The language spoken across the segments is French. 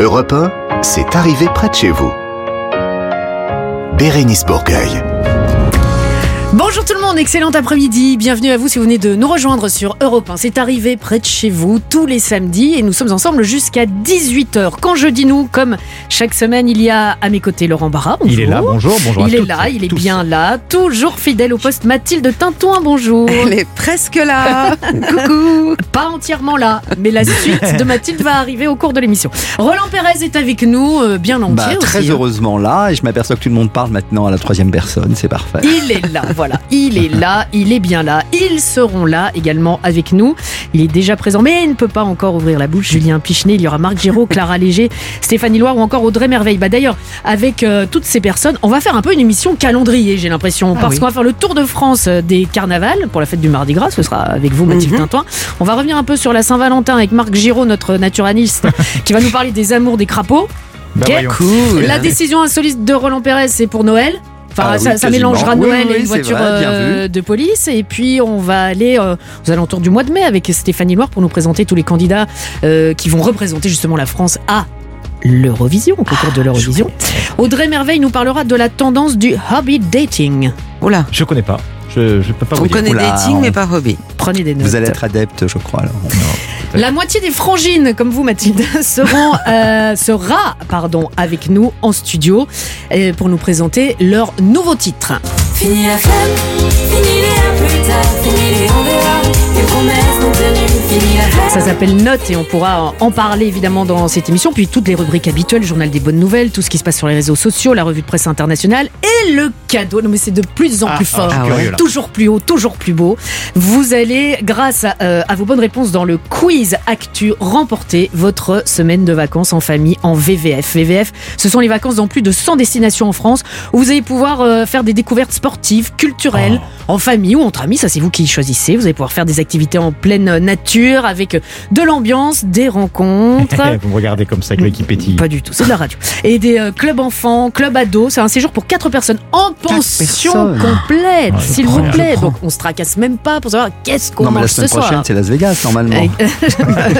Europe 1, c'est arrivé près de chez vous. Bérénice Bourgueil. Bonjour tout le monde, excellent après-midi. Bienvenue à vous si vous venez de nous rejoindre sur Europe 1. C'est arrivé près de chez vous tous les samedis et nous sommes ensemble jusqu'à 18h. Quand je dis nous, comme chaque semaine, il y a à mes côtés Laurent Barra. Bonjour. Il est là, bonjour, bonjour Il à est toutes là, il est tous. bien là. Toujours fidèle au poste Mathilde Tintouin, bonjour. Elle est presque là. Coucou. Pas entièrement là, mais la suite de Mathilde va arriver au cours de l'émission. Roland Pérez est avec nous, euh, bien entier Bah, très aussi, hein. heureusement là, et je m'aperçois que tout le monde parle maintenant à la troisième personne, c'est parfait. Il est là, voilà. Il est là, il est bien là. Ils seront là également avec nous. Il est déjà présent, mais il ne peut pas encore ouvrir la bouche. Julien Pichenet, il y aura Marc Giraud, Clara Léger, Stéphanie Loire ou encore Audrey Merveille. Bah d'ailleurs, avec euh, toutes ces personnes, on va faire un peu une émission calendrier, j'ai l'impression, parce oui. qu'on va faire le tour de France euh, des carnavals pour la fête du Mardi Gras. Ce sera avec vous, Mathilde Tintoin. On va revenir un peu sur la Saint-Valentin avec Marc Giraud, notre naturaliste, qui va nous parler des amours des crapauds. Bah. Cool. La décision insolite de Roland Pérez, c'est pour Noël. Enfin, Ah oui, ça, ça quasiment. mélangera Oui, Noël oui, et une voiture vrai, euh, de police. Et puis, on va aller euh, aux alentours du mois de mai avec Stéphanie Loire pour nous présenter tous les candidats euh, qui vont représenter justement la France à l'Eurovision, au concours de l'Eurovision. Audrey Merveille nous parlera de la tendance du hobby dating. Oula. Je connais pas. Je, je peux pas On vous dire. connaît dating, on- mais pas hobby. Prenez des notes. Vous allez être adepte, je crois. Alors. La moitié des frangines, comme vous Mathilde, seront, euh, sera pardon, avec nous en studio euh, pour nous présenter leur nouveau titre. Fini la fête, fini les à plus tard, fini les Ça s'appelle Note et on pourra en parler évidemment dans cette émission. Puis toutes les rubriques habituelles, journal des bonnes nouvelles, tout ce qui se passe sur les réseaux sociaux, la revue de presse internationale et le cadeau. Non mais c'est de plus en Ah, plus ah, fort. Ah curieux. Toujours plus haut, toujours plus beau. Vous allez, grâce à, euh, à vos bonnes réponses dans le quiz Actu, remporter votre semaine de vacances en famille en VVF. VVF, ce sont les vacances dans plus de 100 destinations en France où vous allez pouvoir euh, faire des découvertes sportives, culturelles, Oh. en famille ou entre amis. Ça, c'est vous qui choisissez. Vous allez pouvoir faire des activités en pleine nature avec de l'ambiance, des rencontres. Vous me regardez comme ça avec l'œil qui pétille. Pas du tout, c'est de la radio. Et des euh, clubs enfants, clubs ados. C'est un séjour pour quatre personnes en pension personnes. complète, s'il vous plaît. Donc on se tracasse même pas pour savoir qu'est-ce qu'on la mange ce semaine soir. prochaine, c'est Las Vegas, normalement.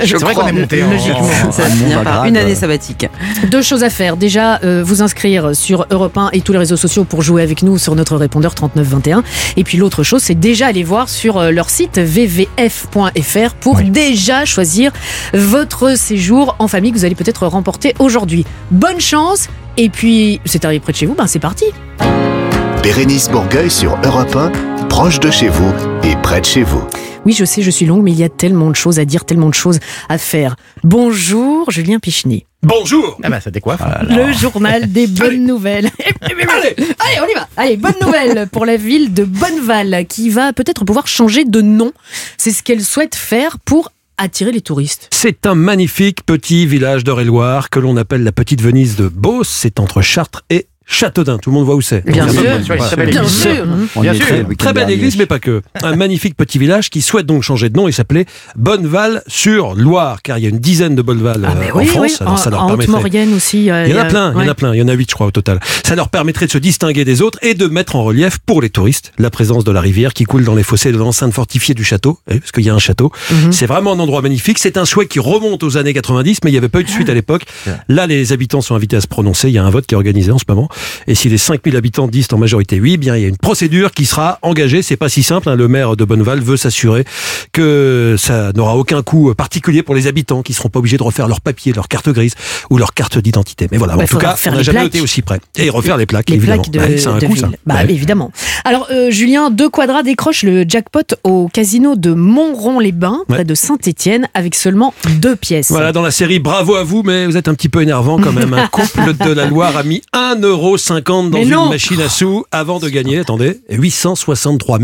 C'est vrai qu'on est monté en- Logiquement. en- Ça à par une année sabbatique. Deux choses à faire. Déjà, euh, vous inscrire sur Europe 1 et tous les réseaux sociaux pour jouer avec nous sur notre répondeur 3921. Et puis l'autre chose, c'est déjà aller voir sur euh, leur site vvf.fr pour Oui. déjà choisir votre séjour en famille que vous allez peut-être remporter aujourd'hui. Bonne chance Et puis, c'est arrivé près de chez vous, ben c'est parti Bérénice Bourgueil sur Europe 1, proche de chez vous et près de chez vous. Oui, je sais, je suis longue, mais il y a tellement de choses à dire, tellement de choses à faire. Bonjour, Julien Pichenet. Bonjour Ah bah ça décoiffe. Le journal des bonnes nouvelles. Allez, on y va. Allez, bonne nouvelle pour la ville de Bonneval qui va peut-être pouvoir changer de nom. C'est ce qu'elle souhaite faire pour attirer les touristes. C'est un magnifique petit village d'Eure-et-Loire que l'on appelle la petite Venise de Beauce. C'est entre Chartres et Châteaudun. Tout le monde voit où c'est. Bien sûr. Bien sûr, voilà. très belle Bien église. sûr. Bien Très belle église, mais pas que. Un magnifique petit village qui souhaite donc changer de nom et s'appelait Bonneval-sur-Loire, car il y a une dizaine de Bonneval Ah, euh, en oui, France. oui. Ça en, leur en permettrait. Haute-Maurienne aussi. euh, Il y en a plein, il y en a plein, il y en a huit je crois au total. Ça leur permettrait de se distinguer des autres et de mettre en relief pour les touristes la présence de la rivière qui coule dans les fossés de l'enceinte fortifiée du château, eh, parce qu'il y a un château. Mhm. C'est vraiment un endroit magnifique, c'est un souhait qui remonte aux années 90 mais il n'y avait pas eu de suite à l'époque. Là les habitants sont invités à se prononcer, il y a un vote qui est organisé en ce moment et si les 5000 habitants disent en majorité oui, bien il y a une procédure qui sera engagée, c'est pas si simple, hein. le maire de Bonneval veut s'assurer que ça n'aura aucun coût particulier pour les habitants qui seront pas obligés de refaire leurs papiers, leur carte grise ou leur carte d'identité. Mais voilà, Bah, en tout faudra cas, on n'a jamais été aussi près. Et refaire les plaques, Les évidemment. plaques de, Ouais, c'est un de coup, ville. ça. Bah, Ouais. évidemment. Alors, euh, Julien, deux quadras décroche le jackpot au casino de Montron-les-Bains, près Ouais. de Saint-Étienne, avec seulement deux pièces. Voilà, dans la série, bravo à vous, mais vous êtes un petit peu énervant quand même. Un couple de la Loire a mis 1,50€ dans Mais une non. machine à sous avant de gagner, attendez, 863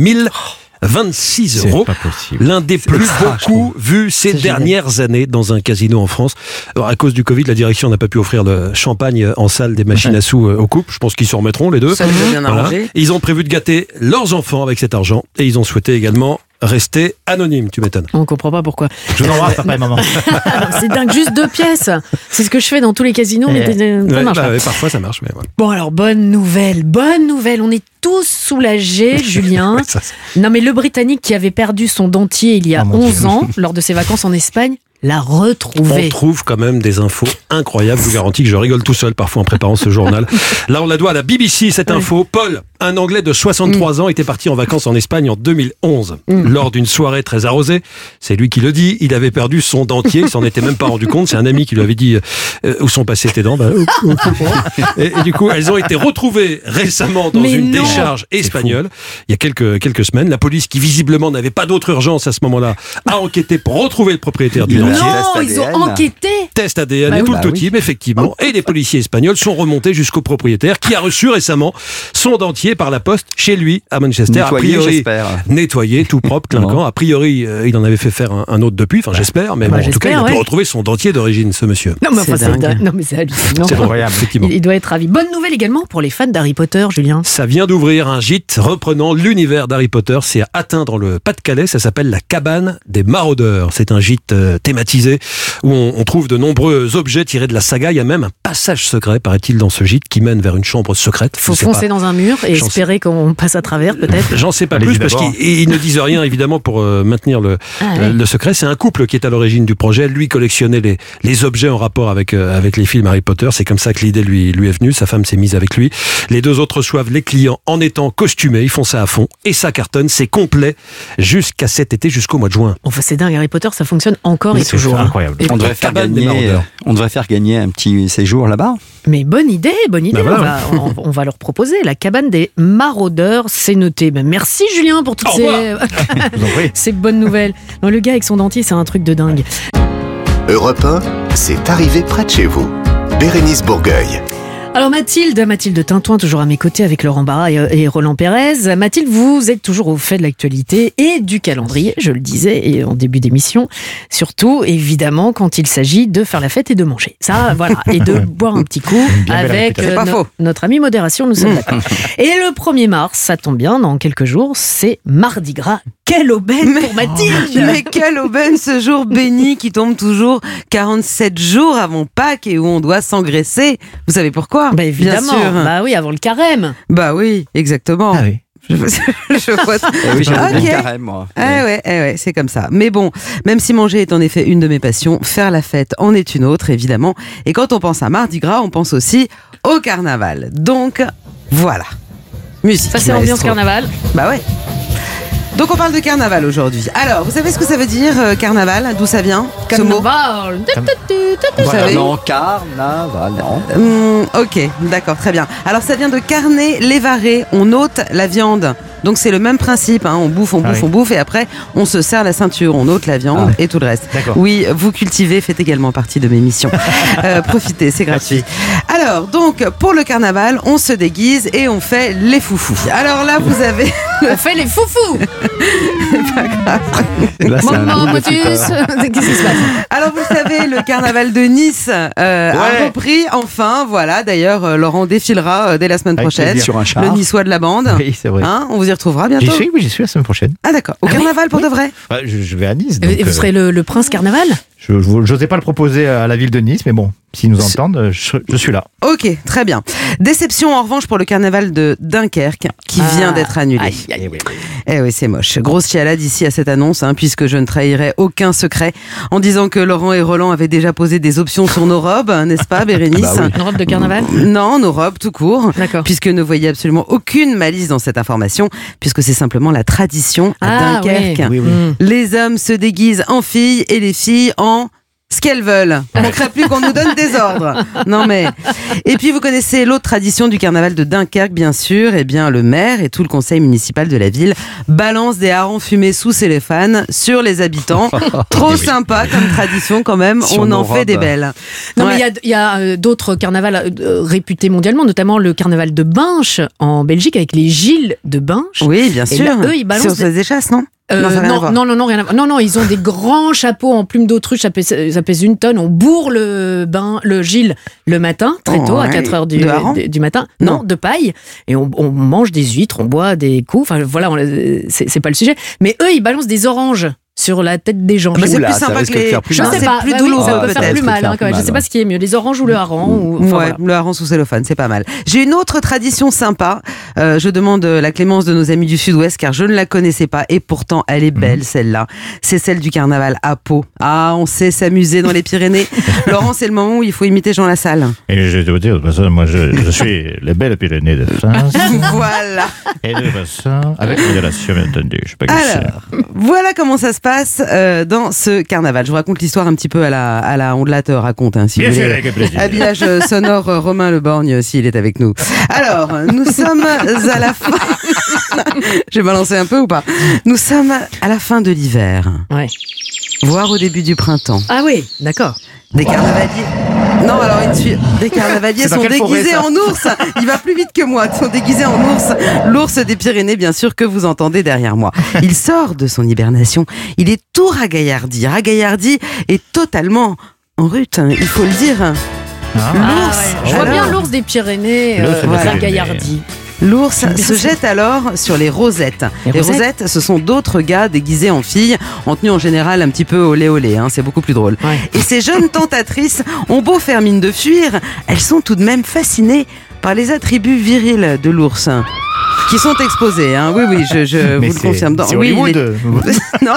026 C'est euros. pas possible. L'un des plus extra, je beaucoup vus ces génial. dernières années dans un casino en France. Alors, à cause du Covid, la direction n'a pas pu offrir le champagne en salle des machines à sous euh, aux couples. Je pense qu'ils s'en remettront les deux. Ça bien Voilà. arrangé. Et Ils ont prévu de gâter leurs enfants avec cet argent et ils ont souhaité également rester anonymes, tu m'étonnes. On comprend pas pourquoi. Je vous embrasse, papa et maman. C'est dingue, juste deux pièces. C'est ce que je fais dans tous les casinos, mais Ouais. ça marche bah pas. parfois ça marche, mais. Bon alors, bonne nouvelle, bonne nouvelle. On est tous soulagés, Julien. Ça, Non mais le Britannique qui avait perdu son dentier il y a Oh, mon 11 Dieu. ans lors de ses vacances en Espagne, la On retrouver. trouve quand même des infos incroyables. Je vous garantis que je rigole tout seul parfois en préparant ce journal. Là, on la doit à la BBC, cette info. Paul, un Anglais de 63 ans, était parti en vacances en Espagne en 2011. Lors d'une soirée très arrosée, c'est lui qui le dit, il avait perdu son dentier, il s'en était même pas rendu compte. C'est un ami qui lui avait dit euh, où sont passées tes dents? Bah, euh, euh, et, et du coup, elles ont été retrouvées récemment dans Mais une non. décharge espagnole. Il y a quelques, quelques semaines, la police, qui visiblement n'avait pas d'autre urgence à ce moment-là, a enquêté pour retrouver le propriétaire du Non, test ils ont enquêté. test ADN Bah et oui. tout Bah le oui. type, effectivement. Et les policiers espagnols sont remontés jusqu'au propriétaire qui a reçu récemment son dentier par la poste chez lui à Manchester. Nettoyé, a priori, nettoyé, tout propre, clinquant. A priori, euh, il en avait fait faire un, un autre depuis, enfin j'espère, mais Bah, bon, en tout cas, il a pu retrouver son dentier d'origine, ce monsieur. Non, mais enfin, C'est hallucinant. C'est incroyable. effectivement. Il, il doit être ravi. Bonne nouvelle également pour les fans d'Harry Potter, Julien. Ça vient d'ouvrir un gîte reprenant l'univers d'Harry Potter. C'est à atteindre le Pas-de-Calais. Ça s'appelle la cabane des maraudeurs. C'est un gîte euh, où on, trouve de nombreux objets tirés de la saga. Il y a même passage secret, paraît-il, dans ce gîte qui mène vers une chambre secrète. Faut foncer pas. dans un mur et espérer qu'on passe à travers, peut-être. J'en sais pas plus parce qu'ils ils ne disent rien évidemment pour euh, maintenir le, Ah, euh, le secret. C'est un couple qui est à l'origine du projet. Lui collectionnait les, les objets en rapport avec, euh, avec les films Harry Potter. C'est comme ça que l'idée lui, lui est venue. Sa femme s'est mise avec lui. Les deux autres reçoivent les clients en étant costumés. Ils font ça à fond et ça cartonne. C'est complet jusqu'à cet été, jusqu'au mois de juin. Enfin, c'est dingue, Harry Potter, ça fonctionne encore et C'est toujours. hein. incroyable. Et- On devrait, faire gagner, euh, on devrait faire gagner un petit séjour là-bas. Mais bonne idée, bonne idée. Bah on, voilà. va, on, on va leur proposer la cabane des maraudeurs. C'est noté. Ben, merci Julien pour toutes ces bonnes nouvelles. Non, le gars avec son dentier, c'est un truc de dingue. Europe 1, c'est arrivé près de chez vous. Bérénice Bourgueil. Alors Mathilde, Mathilde Tintouin, toujours à mes côtés avec Laurent Barra et, et Roland Pérez. Mathilde, vous êtes toujours au fait de l'actualité et du calendrier, je le disais et en début d'émission. Surtout, évidemment, quand il s'agit de faire la fête et de manger. Ça, voilà. Et de boire un petit coup avec euh, no- notre ami modération, nous sommes d'accord. Et le 1er mars, ça tombe bien, dans quelques jours, c'est Mardi Gras. Quelle aubaine pour Mathilde Mais quelle aubaine ce jour béni qui tombe toujours 47 jours avant Pâques et où on doit s'engraisser. Vous savez pourquoi? Bah évidemment, Bien sûr. bah oui, avant le carême. Bah oui, exactement. Ah oui. Je, vois. Eh oui, carême, moi. Eh ouais, eh ouais, c'est comme ça. Mais bon, même si manger est en effet une de mes passions, faire la fête en est une autre, évidemment. Et quand on pense à Mardi Gras, on pense aussi au carnaval. Donc, voilà. Musique. Ça c'est ambiance carnaval. Bah ouais. Donc on parle de carnaval aujourd'hui. Alors, vous savez ce que ça veut dire, euh, carnaval? D'où ça vient ce mot? Carnaval. Vous savez? Non, carnaval, non. Hum, ok, d'accord, très bien. Alors ça vient de carner, lévarer, on ôte la viande. Donc c'est le même principe, hein, on bouffe, on Ah bouffe, oui. on bouffe, et après on se serre la ceinture, on ôte la viande et tout le reste. D'accord. Oui, vous cultivez, faites également partie de mes missions. Euh, profitez, c'est gratuit. Alors donc pour le carnaval, on se déguise et on fait les foufous. Alors là vous avez... On fait les foufous. Là, c'est un Maman, double Motus. super. Qu'est-ce qui se passe Alors vous le savez, le carnaval de Nice euh, a repris enfin, voilà, d'ailleurs euh, Laurent défilera euh, dès la semaine Avec prochaine. Sur un char. Le niçois de la bande. Oui, c'est vrai. Hein, on vous y retrouvera J'y bientôt. suis, oui, j'y suis la semaine prochaine. Ah d'accord. Au Ah oui carnaval pour de vrai Bah, je, je vais à Nice. Et vous euh, serez le, le prince carnaval je n'osais pas le proposer à la ville de Nice, mais bon, s'ils nous entendent, euh, je, je suis là. Ok, très bien. Déception en revanche pour le carnaval de Dunkerque qui Ah. vient d'être annulé. Eh oui. Eh oui, c'est moche. Grosse chialade ici à cette annonce, hein, puisque je ne trahirai aucun secret en disant que Laurent et Roland avaient déjà posé des options sur nos robes, n'est-ce pas, Bérénice Bah oui. Une robe de carnaval? Non, nos robes tout court. D'accord. Puisque ne voyez absolument aucune malice dans cette information, puisque c'est simplement la tradition à Ah, Dunkerque. Oui, oui. Les hommes se déguisent en filles et les filles en ce qu'elles veulent. On ne crée plus qu'on nous donne des ordres. Non mais. Et puis vous connaissez l'autre tradition du carnaval de Dunkerque, bien sûr. Eh bien, le maire et tout le conseil municipal de la ville balancent des harengs fumés sous cellophan sur les habitants. Trop sympa comme tradition quand même. Sur On en fait des belles. Non, Ouais. mais il y a- il y a, euh, d'autres carnavals euh, réputés mondialement, notamment le carnaval de Binche en Belgique avec les Gilles de Binche. Oui, bien Et sûr. là, eux, ils balancent Sur des échasses, non? Euh, Non, à non, non, non, non, rien à voir. non, non, ils ont des grands chapeaux en plumes d'autruche, ça pèse, ça pèse une tonne. On bourre le bain, le Gilles le matin, très tôt, à Ouais. 4 heures du, du, du matin. Non, Non. de paille. Et on, on mange des huîtres, on boit des coups. Enfin, voilà, c'est c'est pas le sujet. Mais eux, ils balancent des oranges sur la tête des gens. Ah bah, c'est plus sympa que les. faire je sais c'est pas, plus bah oui, ça peut faire peut-être. plus mal. Ça hein, peut quand même. faire Je sais pas ce qui est mieux, les oranges ou le hareng. Ou... enfin, ouais, voilà. le hareng sous cellophane, c'est pas mal. J'ai une autre tradition sympa. Euh, je demande euh, la clémence de nos amis du Sud-Ouest car je ne la connaissais pas et pourtant elle est belle celle-là. C'est celle du carnaval à Pau. Ah, on sait s'amuser dans les Pyrénées. Laurent, c'est le moment où il faut imiter Jean Lassalle. Et je vais vous dire, de toute façon, moi, je, je suis les belles Pyrénées de France. voilà. Et de toute façon, avec modération, bien entendu. Je sais pas que Alors, voilà comment ça se passe euh, dans ce carnaval. Je vous raconte l'histoire un petit peu à la, à la Ondelate raconte, hein, si Bien vous sûr, voulez. avec plaisir. Habillage euh, sonore euh, Romain Le Borgne s'il est avec nous. Alors, nous sommes à la fin. J'ai balancé un peu ou pas? Nous sommes à la fin de l'hiver, Ouais. voire au début du printemps. Ah oui, d'accord. Des carnavaliers. Non, alors une suite. Des carnavaliers sont forêt, déguisés en ours. Il va plus vite que moi. Ils sont déguisés en ours. L'ours des Pyrénées, bien sûr, que vous entendez derrière moi. Il sort de son hibernation. Il est tout ragaillardi. Ragaillardi est totalement en rute, hein, il faut le dire. Ah. Ah L'ours. ouais. Je vois alors, bien l'ours des Pyrénées, L'ours euh, des voilà, Pyrénées. Gaillardi. L'ours se jette alors sur les rosettes. Les Les, rosettes rosettes, ce sont d'autres gars déguisés en filles, en tenue en général un petit peu olé olé, hein, c'est beaucoup plus drôle. Ouais. Et ces jeunes tentatrices ont beau faire mine de fuir, elles sont tout de même fascinées par les attributs virils de l'ours. Qui sont exposés, hein. oui, oui, je, je vous le confirme. Dans- oui, les- non,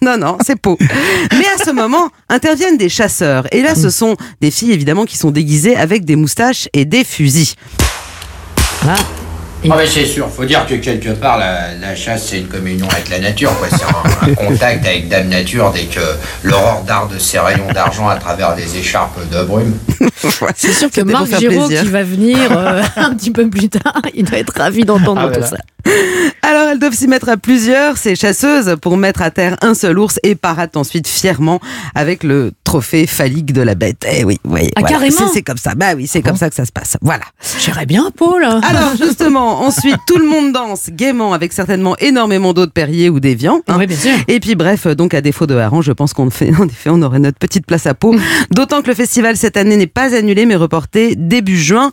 non, non, c'est Pau. Mais à ce moment, interviennent des chasseurs. Et là, ce sont des filles, évidemment, qui sont déguisées avec des moustaches et des fusils. Ah. Ah mais c'est sûr, faut dire que quelque part la, la chasse c'est une communion avec la nature, quoi. C'est un, un contact avec Dame Nature dès que l'aurore darde ses rayons d'argent à travers des écharpes de brume. C'est sûr que Marc Giraud plaisir. qui va venir euh, un petit peu plus tard, il doit être ravi d'entendre Ah, tout voilà. ça. Alors elles doivent s'y mettre à plusieurs, ces chasseuses, pour mettre à terre un seul ours et paradent ensuite fièrement avec le trophée phallique de la bête. Eh oui, oui. Ah, carrément C'est- comme ça. Bah oui, c'est comme ça que ça se passe. Voilà. J'irais bien, Paul. Alors justement, ensuite tout le monde danse gaiement avec certainement énormément d'eau de Perrier ou d'Evian. hein. Oui, bien sûr. Et puis bref, donc à défaut de hareng, je pense qu'on fait, en effet, on aurait notre petite place à peau. D'autant que le festival cette année n'est pas annulé, mais reporté début juin.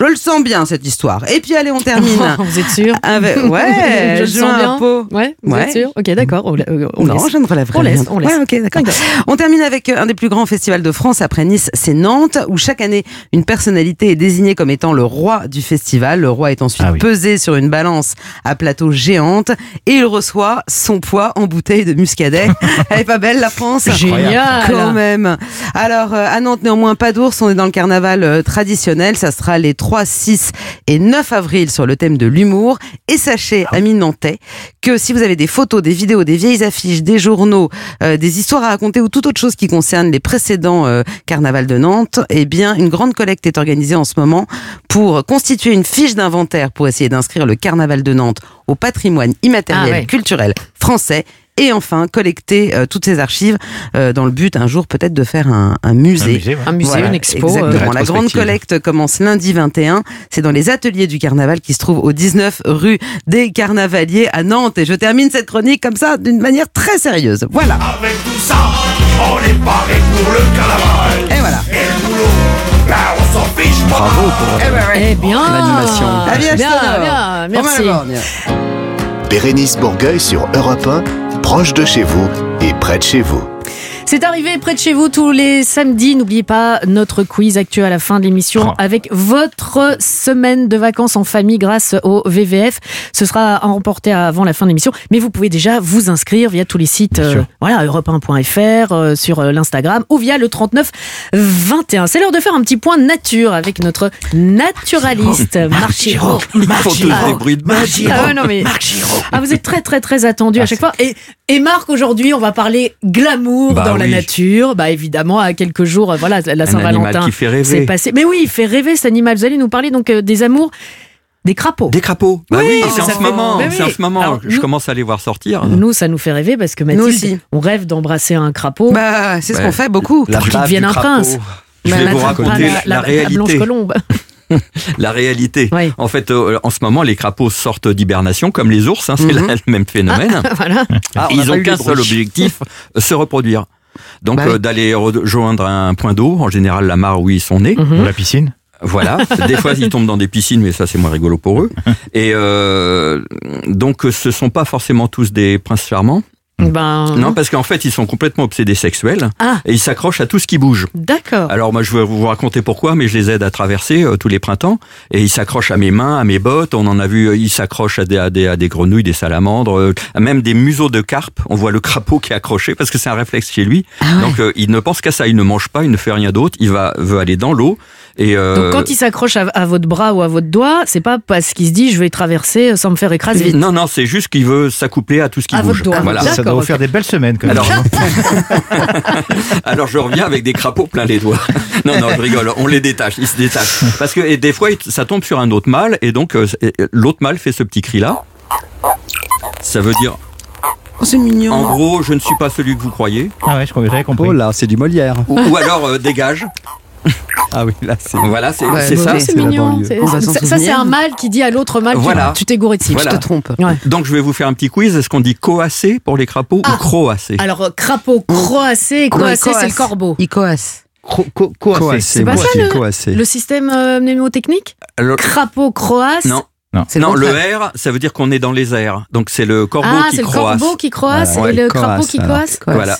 Je le sens bien cette histoire. Et puis allez, on termine. vous êtes sûr Avec, ouais, Je le sens bien. Pau. Ouais, vous Ouais. êtes sûr Ok, d'accord. On, euh, on non, laisse. je ne relèverai On laisse, rien. on laisse. Ouais, ok, d'accord. On termine avec euh, un des plus grands festivals de France après Nice, c'est Nantes, où chaque année une personnalité est désignée comme étant le roi du festival. Le roi est ensuite Ah oui. pesé sur une balance à plateau géante et il reçoit son poids en bouteille de muscadet. Elle est pas belle la France? Génial. quand même. Alors, euh, à Nantes, néanmoins, pas d'ours. On est dans le carnaval traditionnel. Ça sera les 3, 6 et 9 avril sur le thème de l'humour. Et sachez, amis nantais, que si vous avez des photos, des vidéos, des vieilles affiches, des journaux, euh, des histoires à raconter ou toute autre chose qui concerne les précédents euh, carnavals de Nantes, eh bien, une grande collecte est organisée en ce moment pour constituer une fiche d'inventaire pour essayer d'inscrire le carnaval de Nantes au patrimoine immatériel Ah ouais. culturel français. Et enfin, collecter euh, toutes ces archives euh, dans le but un jour peut-être de faire un, un musée. Un musée, ouais. Un musée, Voilà, une expo. euh, Exactement. La grande collecte commence lundi 21. C'est dans les ateliers du carnaval qui se trouvent au 19 rue des Carnavaliers à Nantes. Et je termine cette chronique comme ça d'une manière très sérieuse. Voilà. Avec tout ça, on est paré pour le carnaval. Et voilà. Et le boulot, ben on s'en fiche pas. Bravo pour Eh ben ouais. Eh bien. L'animation. Bien, bien, Romain merci. Bérénice Bourgueil sur Europe 1, proche de chez vous et près de chez vous. C'est arrivé près de chez vous tous les samedis. N'oubliez pas notre quiz actuel à la fin de l'émission Oh. avec votre semaine de vacances en famille grâce au VVF. Ce sera à remporter avant la fin de l'émission. Mais vous pouvez déjà vous inscrire via tous les sites, euh, voilà, europe1.fr, euh, sur euh, l'Instagram ou via le 39 21. C'est l'heure de faire un petit point nature avec notre naturaliste Marc Giraud. Ah non, mais- Ah, vous êtes très très très attendu à chaque fois. Et, et Marc, aujourd'hui, on va parler glamour Bah dans la oui. nature. Bah évidemment, à quelques jours, euh, voilà, la Un Saint-Valentin. animal qui fait C'est rêver. passé. Mais oui, il fait rêver cet animal. Vous allez nous parler donc euh, des amours des crapauds. Des crapauds. Bah Oui, c'est en fait- ce moment. C'est en ce moment. Alors, Je nous- commence à les voir sortir. Nous, ça nous fait rêver parce que Mathilde, aussi. on rêve d'embrasser un crapaud. Bah, c'est ce qu'on fait beaucoup. La Pour qu'il devienne un prince. Je Bah, vais la- vous raconter la, la- la réalité. blanche colombe. La réalité. Oui. En fait, euh, en ce moment, les crapauds sortent d'hibernation comme les ours. hein, c'est Mhm. le même phénomène. voilà. Ah, on ils pas ont eu qu'un seul objectif, se reproduire. Donc Bah oui. euh, d'aller rejoindre un point d'eau, en général la mare où ils sont nés. Mhm. Ou la piscine. Voilà. Des fois ils tombent dans des piscines, mais ça c'est moins rigolo pour eux. Et euh, donc ce sont pas forcément tous des princes charmants. Ben. Non, parce qu'en fait, ils sont complètement obsédés sexuels Ah, et ils s'accrochent à tout ce qui bouge. d'accord. Alors moi, je vais vous raconter pourquoi, mais je les aide à traverser euh, tous les printemps. Et ils s'accrochent à mes mains, à mes bottes. On en a vu, euh, ils s'accrochent à des, à, des, à des grenouilles, des salamandres, euh, même des museaux de carpe. On voit le crapaud qui est accroché parce que c'est un réflexe chez lui. Ah ouais. Donc euh, il ne pense qu'à ça. Il ne mange pas, il ne fait rien d'autre. Il va veut aller dans l'eau. Et euh, Donc quand il s'accroche à, à votre bras ou à votre doigt, c'est pas parce qu'il se dit je vais traverser sans me faire écraser vite. non, non, c'est juste qu'il veut s'accoupler à tout ce qui À bouge. votre doigt. Voilà. Ça doit vous faire des belles semaines. Quand même. Alors, alors je reviens avec des crapauds plein les doigts. Non, non, je rigole. On les détache, ils se détachent. Parce que et des fois, ça tombe sur un autre mâle et donc euh, l'autre mâle fait ce petit cri là. Ça veut dire, Oh, c'est mignon. en gros, je ne suis pas celui que vous croyez. Ah ouais, je crois que j'avais compris. Oh Oh là, c'est du Molière. Ou, ou alors euh, dégage. Ah oui, là, c'est. Voilà, c'est Ouais, ça. C'est mignon. Ça, c'est un mâle qui dit à l'autre mâle Voilà. tu t'es gouré de cible. Voilà. Je te trompe. Ouais. Donc je vais vous faire un petit quiz. Est-ce qu'on dit coassé pour les crapauds Ah. ou croassé Alors, euh, crapaud, croassé, croassé, c'est le corbeau. Il coasse. Co- co- coassé. Coassé, C'est pas moi, ça, c'est le- coassé. Le système euh, mnémotechnique Le- Crapaud, croasse. Non. C'est Non, le. R, ça veut dire qu'on est dans les airs. Donc c'est le corbeau Ah, qui c'est le croasse. corbeau qui croasse Voilà. et le crapaud croasse, qui alors. croasse. Coasse. Voilà.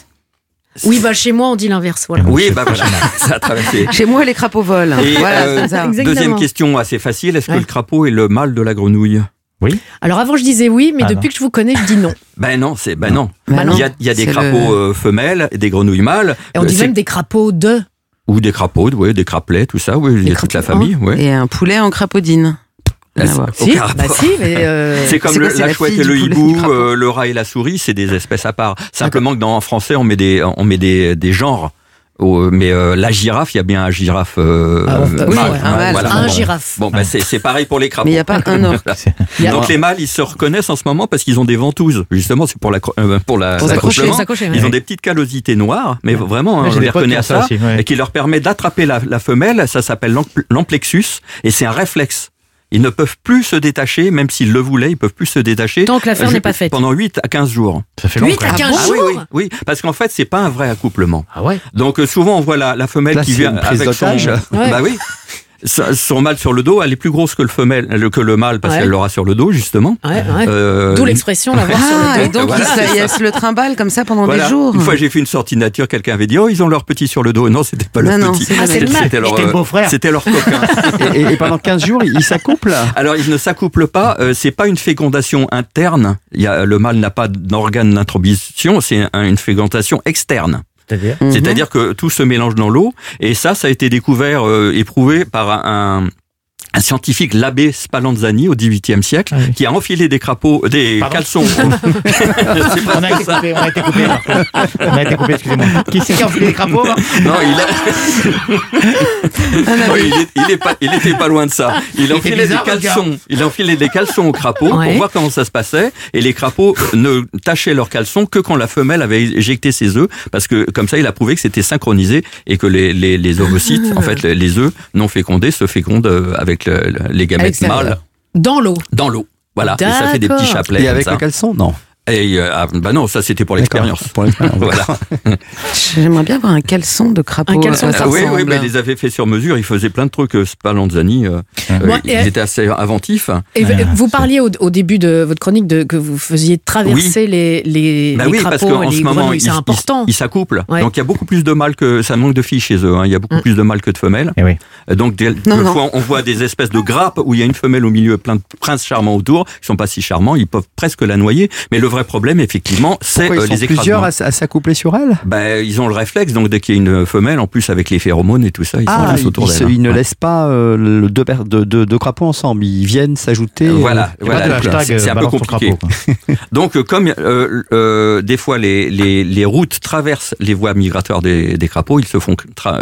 Oui, bah chez moi on dit l'inverse. Voilà. Oui, bah voilà, ça a traversé. Chez moi, les crapauds volent. Et, voilà, euh, ça. Deuxième question assez facile, est-ce Ouais. que le crapaud est le mâle de la grenouille? Alors avant je disais oui, mais Ah, depuis que je vous connais, je dis non. Ben non, c'est ben non. Bah non. Il y a, il y a des crapauds le- euh, femelles, et des grenouilles mâles, Et on euh, dit même des crapauds de. ou des crapauds, ouais, des crapelets, tout ça, oui, il y a toute la famille, ouais. Et un poulet en crapaudine. Si, aucun bah rapport. si, mais euh, C'est comme le- quoi, la la chouette et le hibou, euh, le rat et la souris, c'est des espèces à part. Simplement que dans en français, on met des, on met des, des genres. au- mais euh, la girafe, il y a bien un girafe euh, Ah, euh, oui, mâle. ouais, un mâle. voilà. un girafe. Bon, ben c'est c'est pareil pour les crapauds. Mais il n'y a pas un orque. Donc les mâles, ils se reconnaissent en ce moment parce qu'ils ont des ventouses. Justement, c'est pour la euh, pour la Pour ouais. Ils ont des petites callosités noires, mais vraiment, hein, Ouais, on des les qui à ça ça, aussi, ouais. et qui leur permet d'attraper la, la femelle. Ça s'appelle l'ampl- l'amplexus, et c'est un réflexe. Ils ne peuvent plus se détacher, même s'ils le voulaient, ils peuvent plus se détacher. Tant que l'affaire Euh, n'est pas faite. Pendant 8 à 15 jours. Ça fait long. 8 quand à même. 15 Ah jours oui, oui, oui, parce qu'en fait, c'est pas un vrai accouplement. Ah ouais. Donc euh, souvent, on voit la, la femelle Là, qui vient une prise avec son... d'otage. Ouais. Bah oui. Son mâle sur le dos, elle est plus grosse que le femelle, le- que le mâle parce Ouais. qu'elle l'aura sur le dos justement. Ouais, ouais. Euh, D'où l'expression l'avoir Ah, sur le et donc Voilà, il se- le trimballe comme ça pendant Voilà. des jours. Une fois, j'ai fait une sortie nature, quelqu'un avait dit Oh, ils ont leur petit sur le dos. Non, c'était pas leur Non, non, petit. c'est Ah, c'est le mâle. C'était leur, C'était euh, beau-frère. C'était leur copain. Et, et- et pendant 15 jours, il, il s'accouple Alors, ils ne s'accouplent pas. euh, c'est pas une fécondation interne. Il y a, le mâle n'a pas d'organe d'intromission. C'est un- une fécondation externe. C'est-à-dire Mhm. C'est-à-dire que tout se mélange dans l'eau. Et ça, ça a été découvert, euh, éprouvé par un, un scientifique, l'abbé Spallanzani, au XVIIIe siècle, Ah oui. qui a enfilé des crapauds, des Pardon caleçons. On a, été coupé, on a été coupé, Marco. On a été coupé, excusez-moi. Qui c'est qui a enfilé les crapauds Non, il a... Oui, il, est- il est pas, il était pas loin de ça. Il enfilait des bizarre, votre caleçons. Il enfilait des caleçons aux crapauds Ouais. pour voir comment ça se passait. Et les crapauds ne tâchaient leurs caleçons que quand la femelle avait éjecté ses œufs, parce que comme ça, il a prouvé que c'était synchronisé et que les, les, les ovocytes, Ah. en fait, les- œufs non fécondés se fécondent euh, avec le- le- les gamètes mâles Dans l'eau. dans l'eau. Voilà, et ça fait des petits chapelets. Et avec ça. le caleçon? Non. Et euh, ah, bah non, ça c'était pour l'expérience. Voilà. J'aimerais bien avoir un caleçon de crapaud. Un caleçon, euh, ça Ah oui, oui, mais ils les avaient fait sur mesure. Ils faisaient plein de trucs. euh, Spallanzani, euh, euh, Bon, ils et- étaient assez inventifs. Et vous- vous parliez au, au début de votre chronique de, que vous faisiez traverser les, les, Bah les oui, parce crapauds qu'en et ce moment, C'est important. ils- s'accouplent. Ouais. Donc il y a beaucoup plus de mâles que ça manque de filles chez eux. hein. Il y a beaucoup Mm. plus de mâles que de femelles. Eh oui. Donc des, Non, des non. fois, on voit des espèces de grappes où il y a une femelle au milieu, plein de princes charmants autour. Ils sont pas si charmants. Ils peuvent presque la noyer. Mais le vrai problème, effectivement, c'est euh, ils sont les plusieurs écrasements. à, s- à s'accoupler sur elle? Ben, ils ont le réflexe, donc dès qu'il y a une femelle, en plus avec les phéromones et tout ça, ils sont Ah, tous ils, autour ils d'elle. hein. ils ne Ouais. laissent pas euh, deux, paires de, de- de crapauds ensemble. Ils viennent s'ajouter. euh, Voilà, pas voilà. hashtag, c'est un peu compliqué. crapaud. Donc, euh, comme euh, euh, des fois les, les, les routes traversent les voies migratoires des, des crapauds, ils se font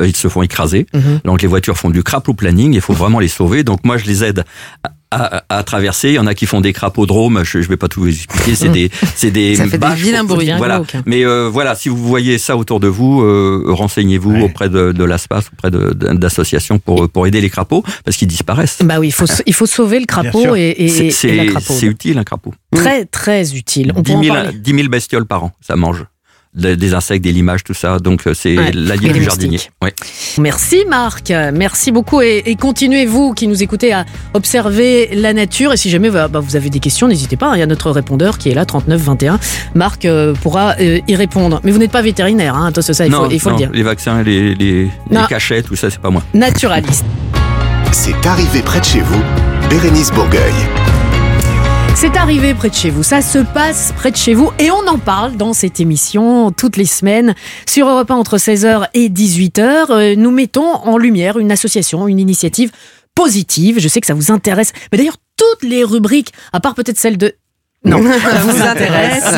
ils se font écraser. Mhm. Donc, les voitures font du crapaud planning. Il faut vraiment les sauver. Donc, moi, je les aide. À, à, à traverser, il y en a qui font des crapauds-dromes. Je, je vais pas tout vous expliquer. C'est des, c'est des Ça fait des bâches vilains pour- bruits. Bien Voilà. hein. Mais euh, voilà, si vous voyez ça autour de vous, euh, renseignez-vous Ouais. auprès de, de l'ASPAS, auprès d'associations pour pour aider les crapauds parce qu'ils disparaissent. Bah oui, il faut, il faut sauver le crapaud et, et, C'est et la c'est- crapaude. c'est utile un crapaud. Très, très utile. On peut 10 en 000, parler. 10 000 bestioles par an, ça mange. Des insectes, des limages, tout ça. Donc euh, c'est Ouais. l'allié du jardinier. Ouais. Merci Marc, merci beaucoup et, et continuez vous qui nous écoutez à observer la nature et si jamais bah, bah, vous avez des questions n'hésitez pas, il y a notre répondeur qui est là 39 21. Marc euh, pourra euh, y répondre. Mais vous n'êtes pas vétérinaire, hein, attention ça il faut, non, il faut non, le dire. les vaccins, les, les, cachets, tout ça, c'est pas moi. Naturaliste. C'est arrivé près de chez vous, Bérénice Bourgueil. C'est arrivé près de chez vous, ça se passe près de chez vous et on en parle dans cette émission toutes les semaines sur Europe 1 entre 16h et 18h. Euh, Nous mettons en lumière une association, une initiative positive. Je sais que ça vous intéresse, mais d'ailleurs toutes les rubriques, à part peut-être celle de... Non, vous intéresse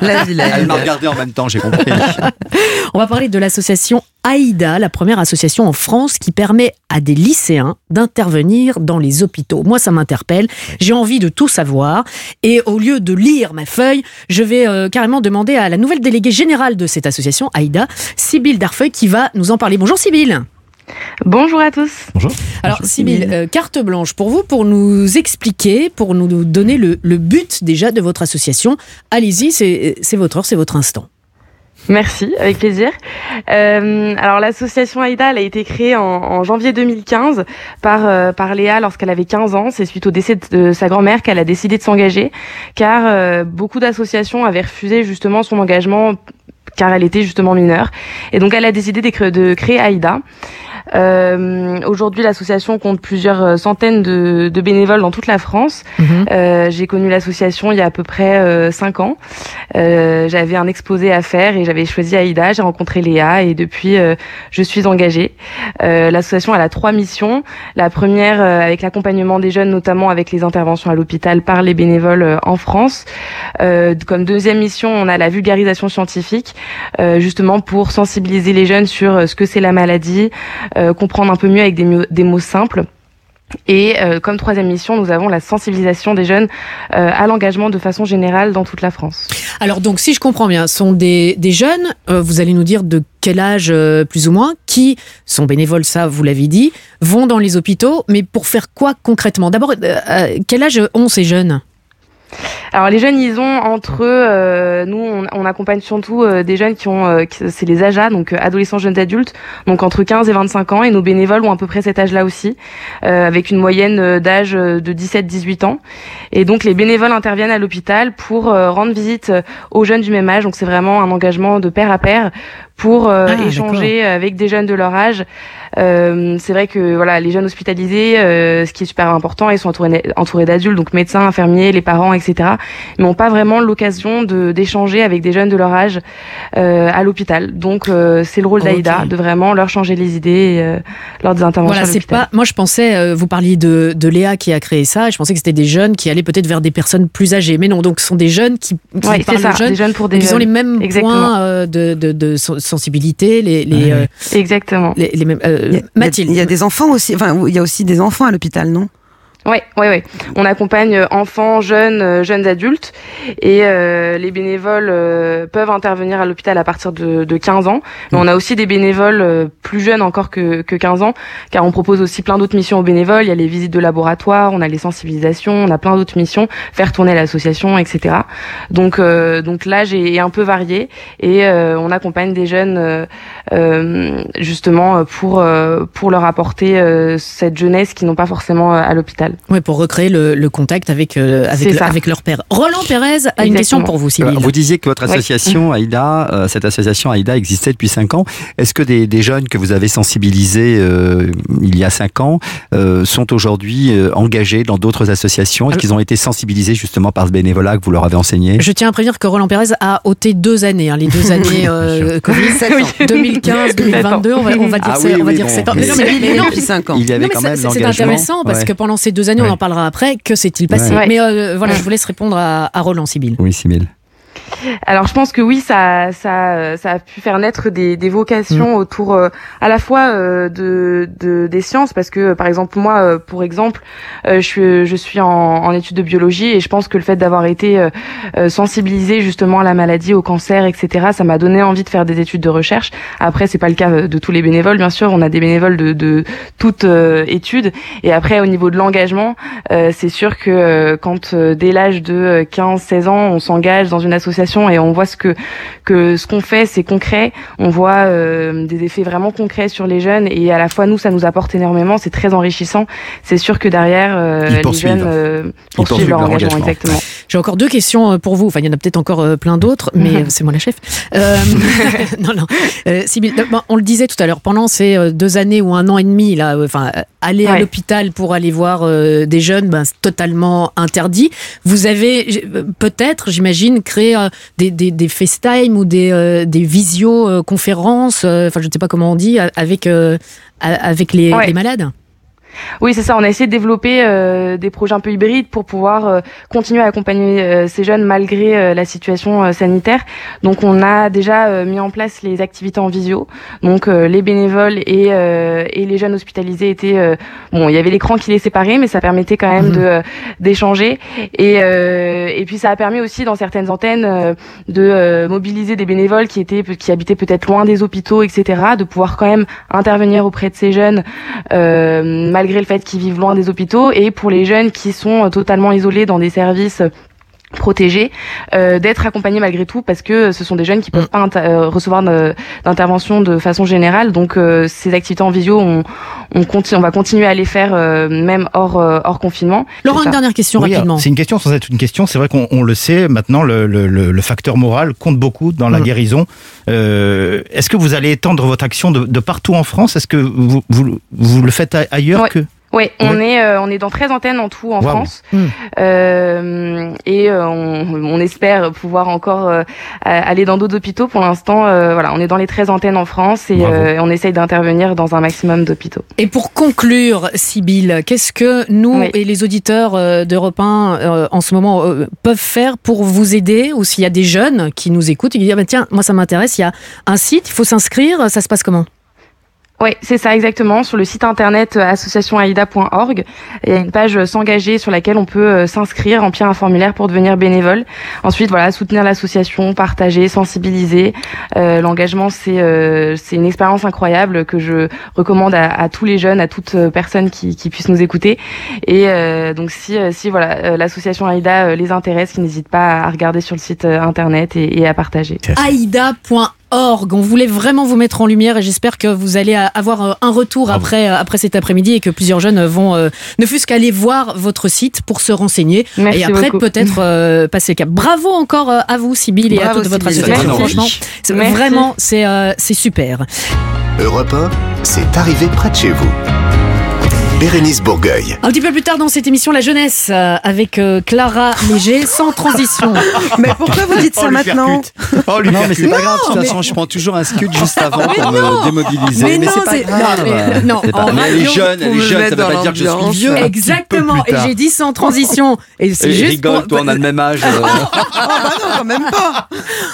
la Elle m'a regardé en même temps, j'ai compris. On va parler de l'association AIDA, la première association en France qui permet à des lycéens d'intervenir dans les hôpitaux. Moi, ça m'interpelle. J'ai envie de tout savoir. Et au lieu de lire ma feuille, je vais euh, carrément demander à la nouvelle déléguée générale de cette association, AIDA, Sybille Darfeuille, qui va nous en parler. Bonjour Sybille. Bonjour à tous. Alors Sybille, euh, carte blanche pour vous, pour nous expliquer, pour nous donner le, le but déjà de votre association. Allez-y, c'est c'est votre heure, c'est votre instant. Merci, avec plaisir. Euh, alors l'association AIDA, elle a été créée en, en janvier 2015 par euh, par Léa lorsqu'elle avait 15 ans. C'est suite au décès de sa grand-mère qu'elle a décidé de s'engager, car euh, beaucoup d'associations avaient refusé justement son engagement car elle était justement mineure. Et donc elle a décidé de créer, de créer AIDA. Euh, Aujourd'hui, l'association compte plusieurs euh, centaines de, de bénévoles dans toute la France. Euh, J'ai connu l'association il y a à peu près euh, cinq ans. Euh, j'avais un exposé à faire et j'avais choisi Aïda. J'ai rencontré Léa et depuis, euh, je suis engagée. Euh, L'association elle a trois missions. La première euh, avec l'accompagnement des jeunes, notamment avec les interventions à l'hôpital par les bénévoles euh, en France. Euh, comme deuxième mission, on a la vulgarisation scientifique, euh, justement pour sensibiliser les jeunes sur euh, ce que c'est la maladie, euh, comprendre un peu mieux avec des, mots- simples. Et euh, comme troisième mission, nous avons la sensibilisation des jeunes euh, à l'engagement de façon générale dans toute la France. Alors donc, si je comprends bien, sont des, jeunes, euh, vous allez nous dire de quel âge euh, plus ou moins, qui sont bénévoles, ça vous l'avez dit, vont dans les hôpitaux, mais pour faire quoi concrètement? D'abord, euh, euh, quel âge ont ces jeunes? Alors les jeunes, ils ont entre eux, euh, nous on, on accompagne surtout euh, des jeunes qui ont, euh, c'est les AJA, donc euh, adolescents jeunes adultes, donc entre 15 et 25 ans, et nos bénévoles ont à peu près cet âge-là aussi, euh, avec une moyenne d'âge de 17-18 ans. Et donc les bénévoles interviennent à l'hôpital pour euh, rendre visite aux jeunes du même âge, donc c'est vraiment un engagement de pair à pair pour euh, Ah, échanger avec des jeunes de leur âge. Euh, c'est vrai que voilà, les jeunes hospitalisés, euh, ce qui est super important, ils sont entourés, entourés d'adultes, donc médecins, infirmiers, les parents, etc. Mais n'ont pas vraiment l'occasion de d'échanger avec des jeunes de leur âge euh, à l'hôpital. Donc euh, c'est le rôle Ok. d'Aïda de vraiment leur changer les idées euh, lors des interventions Voilà, c'est pas. Moi, je pensais, euh, vous parliez de, de Léa qui a créé ça, je pensais que c'était des jeunes qui allaient peut-être vers des personnes plus âgées. Mais non, donc ce sont des jeunes qui, qui Ouais, parlent ça, aux jeunes. des jeunes pour des ils ont les mêmes Exactement. points de, de, de sen- sensibilité, les, les, Ouais. euh, Exactement. les, les mêmes. euh, Mathilde. Il y a des enfants aussi. Enfin, il y a aussi des enfants à l'hôpital, non? Ouais, ouais, ouais. On accompagne euh, enfants, jeunes, euh, jeunes adultes, et euh, les bénévoles peuvent intervenir à l'hôpital à partir de, de 15 ans. Mais on a aussi des bénévoles plus jeunes encore que, que 15 ans, car on propose aussi plein d'autres missions aux bénévoles. Il y a les visites de laboratoire, on a les sensibilisations, on a plein d'autres missions, faire tourner l'association, etc. Donc, donc l'âge est, un peu varié, et on accompagne des jeunes justement pour pour leur apporter cette jeunesse qui n'ont pas forcément à l'hôpital. Ouais, pour recréer le, le contact avec, euh, avec, le- leur père. Roland Pérez a une question pour vous. Euh, Vous disiez que votre Oui. association AIDA, euh, cette association AIDA existait depuis 5 ans. Est-ce que des, des jeunes que vous avez sensibilisés euh, il y a 5 ans euh, sont aujourd'hui euh, engagés dans d'autres associations? Est-ce qu'ils ont été sensibilisés justement par ce bénévolat que vous leur avez enseigné? Je tiens à prévenir que Roland Pérez a ôté deux années, hein, les deux années euh, Covid, 2015, 2022, on va, on va dire, Ah ça- oui, on va oui, dire bon, sept ans. mais Mais non, mais- mais non, depuis 5 ans. Il y avait Non, mais quand c'est- même c'est- intéressant parce Ouais. que pendant ces deux années, on en parlera après. Que s'est-il passé Ouais. Mais euh, voilà, Ouais. je vous laisse répondre à, à Roland Sibyl. Oui, Simile. Alors je pense que oui, ça, ça, ça a pu faire naître des, des Mm. vocations autour euh, à la fois euh, de, de des sciences, parce que euh, par exemple moi, euh, pour exemple, euh, je suis je suis en, en études de biologie et je pense que le fait d'avoir été euh, sensibilisée justement à la maladie, au cancer, etc., ça m'a donné envie de faire des études de recherche. Après c'est pas le cas de tous les bénévoles, bien sûr, on a des bénévoles de, de toutes euh, études. Et après au niveau de l'engagement, euh, c'est sûr que euh, quand euh, dès l'âge de 15-16 ans, on s'engage dans une l'association et on voit ce que que ce qu'on fait, c'est concret. On voit euh, des effets vraiment concrets sur les jeunes et à la fois nous, ça nous apporte énormément. C'est très enrichissant. C'est sûr que derrière, euh, Ils les poursuivent. jeunes euh, Ils poursuivent poursuivent leur leur engagement. engagement. Exactement. J'ai encore deux questions euh, pour vous. Enfin, il y en a peut-être encore euh, plein d'autres, mais euh, c'est moi la chef. Euh, non, non. Euh, Sybille, on le disait tout à l'heure, pendant ces deux années ou un an et demi, là, enfin, aller à Ouais. l'hôpital pour aller voir euh, des jeunes, ben, c'est totalement interdit. Vous avez peut-être, j'imagine, créé euh, des, des, des FaceTime ou des, euh, des visioconférences, euh, enfin, je ne sais pas comment on dit, avec, avec les, Ouais. les malades. Oui, c'est ça. On a essayé de développer euh, des projets un peu hybrides pour pouvoir euh, continuer à accompagner euh, ces jeunes malgré euh, la situation euh, sanitaire. Donc, on a déjà euh, mis en place les activités en visio. Donc, euh, les bénévoles et, euh, et les jeunes hospitalisés étaient euh, bon. Il y avait l'écran qui les séparait, mais ça permettait quand même Mhm. de euh, d'échanger. Et euh, et puis, ça a permis aussi dans certaines antennes euh, de euh, mobiliser des bénévoles qui étaient qui habitaient peut-être loin des hôpitaux, etc. De pouvoir quand même intervenir auprès de ces jeunes euh, malgré le fait qu'ils vivent loin des hôpitaux et pour les jeunes qui sont euh, totalement isolés dans des services protégés euh, d'être accompagnés malgré tout parce que ce sont des jeunes qui peuvent pas inter- euh, recevoir de- d'intervention de façon générale donc euh, ces activités en visio on on continue on va continuer à les faire euh, même hors euh, hors confinement Laurent, une ça. dernière question Oui, rapidement. C'est une question sans être une question. C'est vrai qu'on on le sait maintenant, le, le- le- le facteur moral compte beaucoup dans la Mm. guérison. Euh, Est-ce que vous allez étendre votre action de, de partout en France? Est-ce que vous, vous, vous le faites ailleurs Ouais. que Oui, on Ouais. est euh, on est dans 13 antennes en tout en. France Mm. Euh, et euh, on, on espère pouvoir encore euh, aller dans d'autres hôpitaux. Pour l'instant, euh, voilà, on est dans les 13 antennes en France et euh, on essaye d'intervenir dans un maximum d'hôpitaux. Et pour conclure, Sybille, qu'est-ce que nous Oui. et les auditeurs euh, d'Europe 1 euh, en ce moment euh, peuvent faire pour vous aider Ou s'il y a des jeunes qui nous écoutent et qui disent ah ben tiens, moi ça m'intéresse, il y a un site, il faut s'inscrire, ça se passe comment? Oui, c'est ça exactement. Sur le site internet euh, associationaida.org, il y a une page euh, s'engager sur laquelle on peut euh, s'inscrire, remplir un formulaire pour devenir bénévole. Ensuite, voilà, soutenir l'association, partager, sensibiliser. L'engagement, c'est euh, c'est une expérience incroyable que je recommande à, tous les jeunes, à toute personne qui, qui puisse nous écouter. Et donc, si si voilà, l'association Aida les intéresse, qu'ils n'hésitent pas à regarder sur le site internet et, et à partager. Aïda.org. On voulait vraiment vous mettre en lumière et j'espère que vous allez avoir euh, un retour après, euh, après cet après-midi et que plusieurs jeunes vont euh, ne fût-ce qu'aller voir votre site pour se renseigner Merci et après peut-être euh, passer le cap. Bravo encore à vous, Sybille, et à toute votre association. Merci. Franchement, vraiment, c'est euh, c'est super. Europe 1, c'est arrivé près de chez vous. Bérénice Bourgueil. Un petit peu plus tard dans cette émission, la jeunesse euh, avec euh, Clara Léger, sans transition. Mais pourquoi vous dites ça maintenant Oh, lui Non, mais c'est pas grave. De toute mais- façon, je prends toujours un scud juste avant Mais pour non. me démobiliser. Mais Mais, non, c'est pas grave. non, mais- non, C'est pas- en mais elle est jeune, elle est jeune. Ça veut pas dire que je suis vieux. Exactement. Et j'ai dit sans transition. Et c'est juste rigole, pour- toi, on a le même âge. euh. Ah bah non, quand même pas.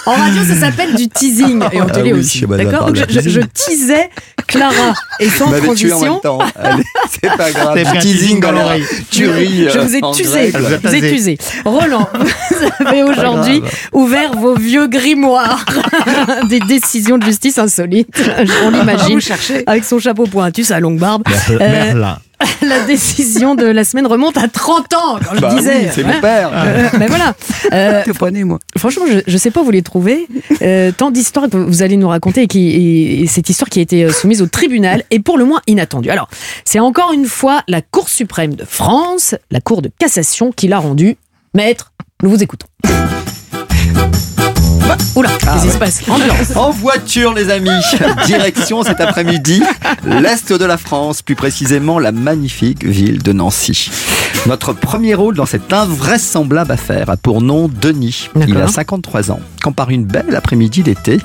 En radio, ça s'appelle du teasing. Et en Ah télé aussi. D'accord je, je, teasais Clara et sans Vous tué en transition. même temps. Allez, c'est pas grave. Du teasing dans l'oreille. Tu ris. Je euh, vous ai tusé. vous Je ai tusé. Roland, vous avez aujourd'hui ouvert vos vieux grimoires des décisions de justice insolites. On l'imagine. Vous cherchez. Avec son chapeau pointu, sa longue barbe. Euh, Merlin. La décision de la semaine remonte à 30 ans, quand je Bah disais. oui, c'est mon père. Euh, ben voilà. Euh, moi. Franchement, je ne sais pas où vous les trouvez. Euh, tant d'histoires que vous allez nous raconter et, qui, et- et cette histoire qui a été euh, soumise au tribunal est pour le moins inattendue. Alors, c'est encore une fois la Cour suprême de France, la Cour de cassation, qui l'a rendu. Maître, nous vous écoutons. Oula, se passe Ambiance. En voiture, les amis. Direction cet après-midi, l'Est de la France, plus précisément la magnifique ville de Nancy. Notre premier rôle dans cette invraisemblable affaire a pour nom Denis. Il a D'accord. 53 ans. Quand par une belle après-midi d'été,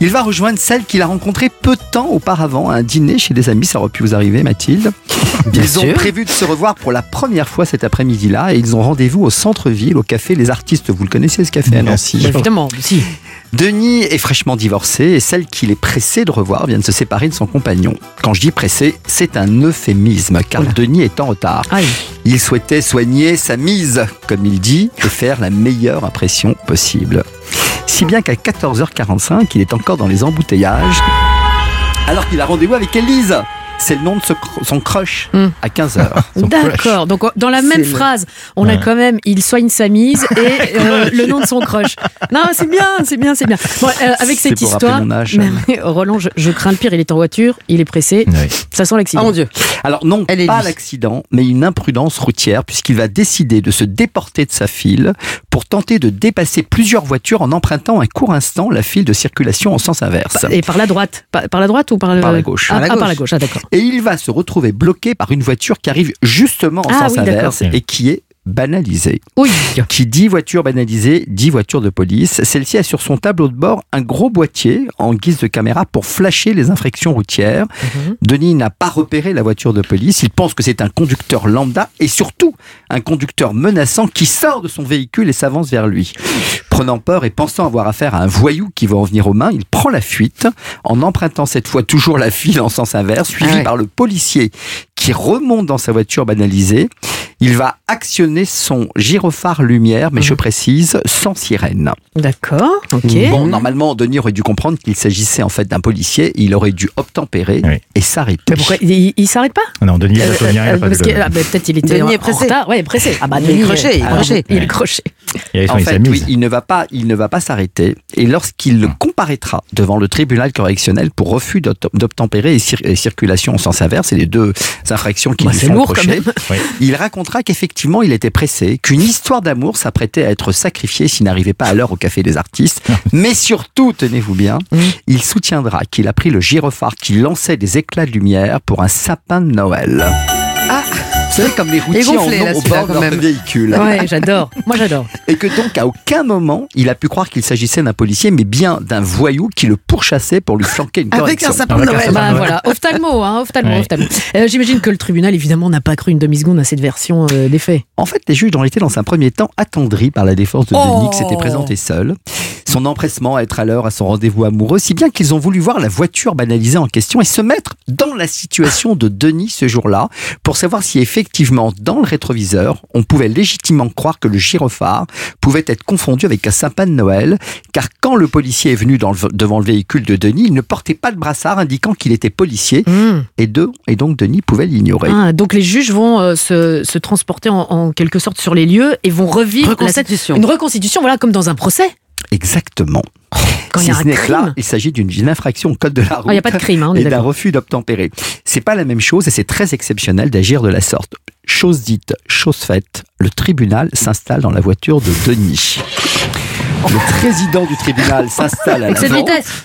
il va rejoindre celle qu'il a rencontrée peu de temps auparavant à un dîner chez des amis. Ça aurait pu vous arriver, Mathilde. ils ont prévu de se revoir pour la première fois cet après-midi-là et ils ont rendez-vous au centre-ville, au café Les Artistes. Vous le connaissez, ce café à Nancy? Évidemment, si. Denis est fraîchement divorcé et celle qu'il est pressé de revoir vient de se séparer de son compagnon. Quand je dis pressé, c'est un euphémisme car. Denis est en retard. Aïe. Il souhaitait soigner sa mise, comme il dit, et faire la meilleure impression possible. Si bien qu'à 14h45, il est encore dans les embouteillages alors qu'il a rendez-vous avec Élise, C'est le nom de ce cr- son crush Hmm. à 15h. D'accord. Donc dans la même phrase, on a quand même il soigne sa mise et euh, le nom de son crush. Non, c'est bien, c'est bien, c'est bien. Bon, euh, avec cette pour histoire, mon âge. mais Roland, je, je crains le pire. Il est en voiture, il est pressé. Oui. Ça sent Oh l'accident. mon dieu. Alors non, Elle pas l'accident, mais une imprudence routière puisqu'il va décider de se déporter de sa file pour tenter de dépasser plusieurs voitures en empruntant un court instant la file de circulation en sens inverse. Et par la droite, par, par la droite ou par, le... Par la gauche. Ah, Par la ah, par gauche. la gauche. Ah, d'accord. Et il va se retrouver bloqué par une voiture qui arrive justement en Ah sens oui, inverse et qui est banalisée. Oui. Qui dit voiture banalisée, dit voiture de police. Celle-ci a sur son tableau de bord un gros boîtier en guise de caméra pour flasher les infractions routières. Mhm. Denis n'a pas repéré la voiture de police. Il pense que c'est un conducteur lambda et surtout un conducteur menaçant qui sort de son véhicule et s'avance vers lui. Prenant peur et pensant avoir affaire à un voyou qui va en venir aux mains, il prend la fuite en empruntant cette fois toujours la file en sens inverse, suivi Ah ouais. par le policier qui remonte dans sa voiture banalisée. Il va actionner son gyrophare lumière, mais je précise, sans sirène. D'accord. Ok. Bon, normalement, Denis aurait dû comprendre qu'il s'agissait en fait d'un policier. Il aurait dû obtempérer Oui. et s'arrêter. Mais pourquoi il, il s'arrête pas? Non, Denis Euh, il euh, le- ah, bah, Peut-être il était Denis en est pressé. retard. Ouais, pressé. Ah bah Il Denis, croché, il est croché. Il est croché. il En fait, oui, il ne va pas, il ne va pas s'arrêter. Et lorsqu'il comparaîtra devant le tribunal correctionnel pour refus d'obt- d'obtempérer et, cir- et circulation en sens inverse, c'est les deux infractions qui Bah, lui sont reprochées, même. Oui. Qu'effectivement il était pressé, qu'une histoire d'amour s'apprêtait à être sacrifiée s'il n'arrivait pas à l'heure au café des artistes. Mais surtout, tenez-vous bien, il soutiendra qu'il a pris le gyrophare qui lançait des éclats de lumière pour un sapin de Noël. Ah. Vous savez, comme les routiers gonflé, en là, ont au bord de quand leur même. véhicule. Ouais, j'adore. Moi, j'adore. Et que donc, à aucun moment, il a pu croire qu'il s'agissait d'un policier, mais bien d'un voyou qui le pourchassait pour lui flanquer une Avec correction. un sapin de Avec un Noël. Bah voilà, ophtalmo, hein, ophtalmo, Ouais. ophtalmo. Euh, J'imagine que le tribunal, évidemment, n'a pas cru une demi-seconde à cette version euh, des faits. En fait, les juges ont été dans un premier temps attendris par la défense de Oh Denis qui s'était présenté seul. Son empressement à être à l'heure à son rendez-vous amoureux, si bien qu'ils ont voulu voir la voiture banalisée en question et se mettre dans la situation de Denis ce jour-là pour savoir si effectivement, dans le rétroviseur, on pouvait légitimement croire que le gyrophare pouvait être confondu avec un sapin de Noël, car quand le policier est venu dans le- devant le véhicule de Denis, il ne portait pas de brassard indiquant qu'il était policier Mmh. et, de, et donc Denis pouvait l'ignorer. Ah, donc les juges vont euh, se, se transporter en, en quelque sorte sur les lieux et vont revivre la Reconstitution. une reconstitution, voilà, comme dans un procès. Exactement. Quand y si a ce n'est là, il s'agit d'une infraction au code de la route. Ah, Il n'y a pas de crime, hein, et d'un refus d'obtempérer. C'est pas la même chose et c'est très exceptionnel d'agir de la sorte. Chose dite, chose faite, le tribunal s'installe dans la voiture de Denis. Le président du tribunal s'installe à l'avant, vitesse.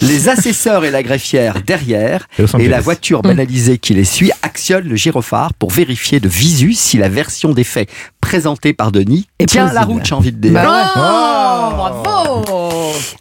les assesseurs et la greffière derrière, Et la voiture banalisée qui les suit actionne le gyrophare pour vérifier de visu si la version des faits présentée par Denis Est tient la route, j'ai envie de dire. Bah Oh, bravo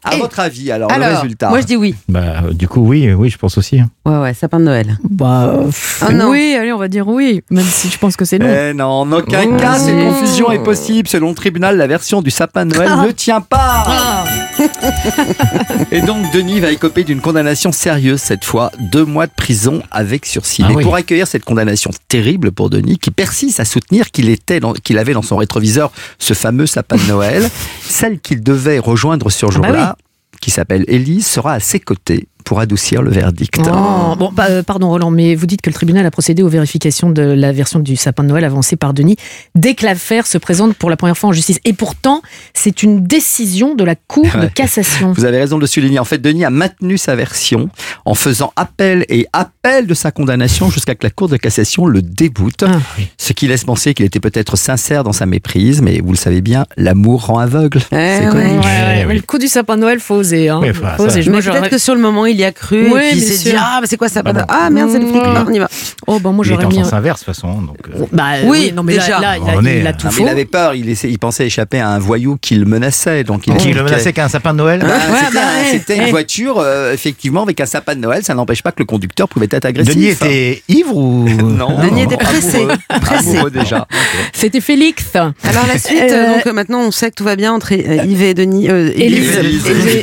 À Et- votre avis, alors, le résultat moi je dis oui. Bah, euh, du coup, oui, oui, je pense aussi. hein. Ouais, ouais, sapin de Noël. Bah, Ah non. oui, allez, on va dire oui, même si je pense que c'est non. Eh non, en aucun Oh, cas, cette confusion est possible. Selon le tribunal, la version du sapin de Noël Ah. ne tient pas. Ah. Et donc, Denis va écoper d'une condamnation sérieuse cette fois, deux mois de prison avec sursis. Ah Mais oui. pour accueillir cette condamnation terrible pour Denis, qui persiste à soutenir qu'il était, qu'il avait dans son rétroviseur ce fameux sapin de Noël, celle qu'il devait rejoindre ce bah jour-là, qui s'appelle Élise, sera à ses côtés pour adoucir le verdict. Oh, bon, bah, euh, pardon Roland, mais vous dites que le tribunal a procédé aux vérifications de la version du sapin de Noël avancée par Denis dès que l'affaire se présente pour la première fois en justice. Et pourtant, c'est une décision de la Cour de cassation. Vous avez raison de le souligner. En fait, Denis a maintenu sa version en faisant appel et appel de sa condamnation jusqu'à que la Cour de cassation le déboute. Ah. Ce qui laisse penser qu'il était peut-être sincère dans sa méprise, mais vous le savez bien, l'amour rend aveugle. Eh C'est ouais. connu. Ouais, ouais, oui. mais Le coup du sapin de Noël, faut oser. Hein. Enfin, Faut oser. Je- Mais peut-être que sur le moment, il y a cru, Oui, et puis il s'est dit Ah, bah, c'est quoi ça? Bah non. Ah merde, c'est le Mmh. on y va. Oh, bah, moi, Il était j'aurais en mis. sens inverse, de toute façon. Donc, euh, Bah, Oui, non, mais là- déjà. là, il, a, On est- il a Ah, tout Non, mais faux. il avait peur, il, essaie- il pensait échapper à un voyou qui le menaçait. Donc il Qui le menaçait qu'un sapin de Noël? Ah, Ouais, C'était bah, ouais, c'était une voiture, euh, effectivement, avec un sapin de Noël. Ça n'empêche pas que le conducteur pouvait être agressif. Denis était ivre ou? Non, Denis était pressé. Pressé. Déjà. C'était Félix. Alors la suite, Euh, donc maintenant on sait que tout va bien entre Yves et Denis. Élise. C'était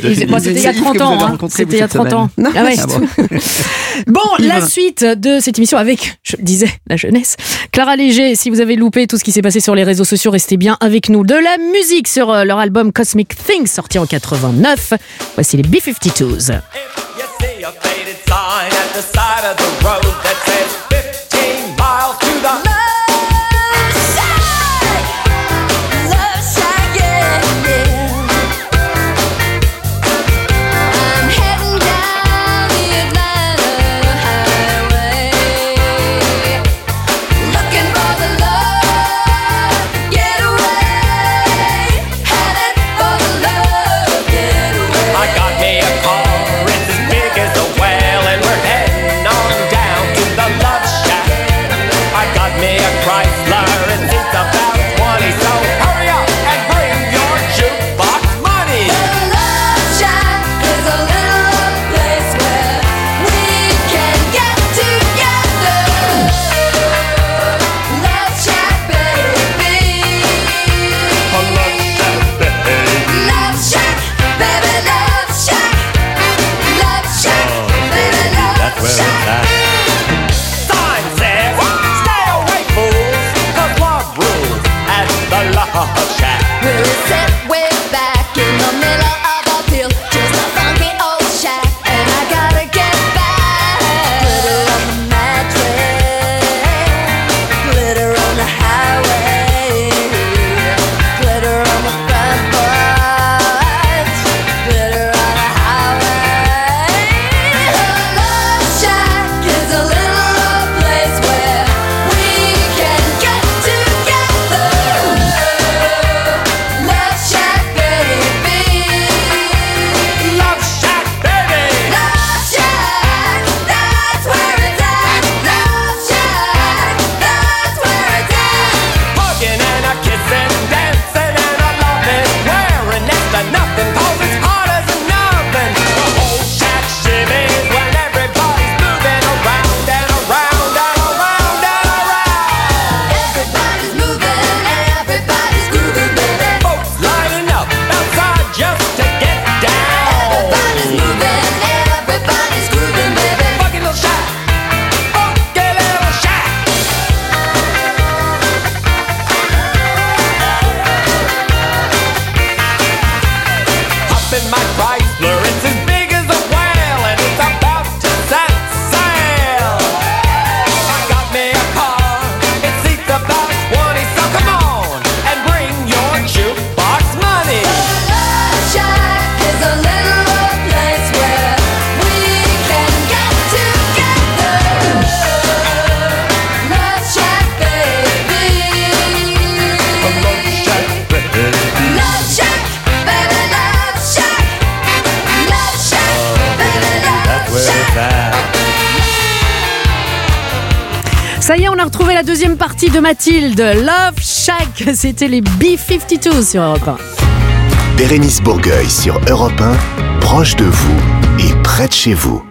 il y a Élise que 30 vous ans. hein. C'était il y a cette 30 ans. Ah ouais. Ah bon. Bon, la suite de cette émission avec, je le disais, la jeunesse. Clara Léger, si vous avez loupé tout ce qui s'est passé sur les réseaux sociaux, restez bien avec nous. De la musique sur euh, leur album Cosmic Things, sorti en 89. Voici les B-52s. Ça y est, on a retrouvé la deuxième partie de Mathilde. Love Shack, c'était les B-52 sur Europe 1. Bérénice Bourgueil sur Europe 1, proche de vous et près de chez vous.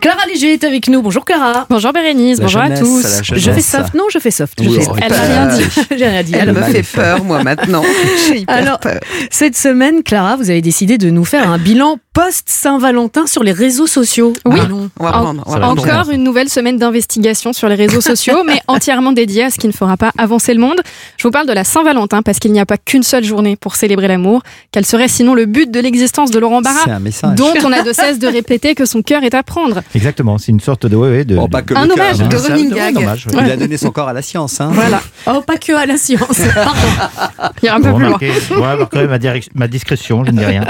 Clara Léger est avec nous. Bonjour Clara. Bonjour Bérénice, La bonjour jeunesse, à tous. Je fais soft. Non, je fais soft. Je fais. Elle n'a rien dit. J'ai rien dit. Elle Alors, me fait peur, moi, maintenant. J'ai hyper Alors, peur. cette semaine, Clara, vous avez décidé de nous faire un bilan post-Saint-Valentin sur les réseaux sociaux. Oui. Allons. On va En- prendre. on va Ça va prendre. Encore une nouvelle semaine d'investigation sur les réseaux sociaux, mais entièrement dédiée à ce qui ne fera pas avancer le monde. Je vous parle de la Saint-Valentin parce qu'il n'y a pas qu'une seule journée pour célébrer l'amour. Quel serait sinon le but de l'existence de Laurent C'est Barra un message. dont on a de cesse de répéter que son cœur est à prendre. Exactement, c'est une sorte de. Ouais, ouais, de Bon, pas que Un hommage hein. de running un- gag. hommage, ouais. Il a donné son corps à la science. Hein. Voilà, Oh, pas que à la science. Pardon. il y a un peu plus loin. ma discrétion, je ne dis rien.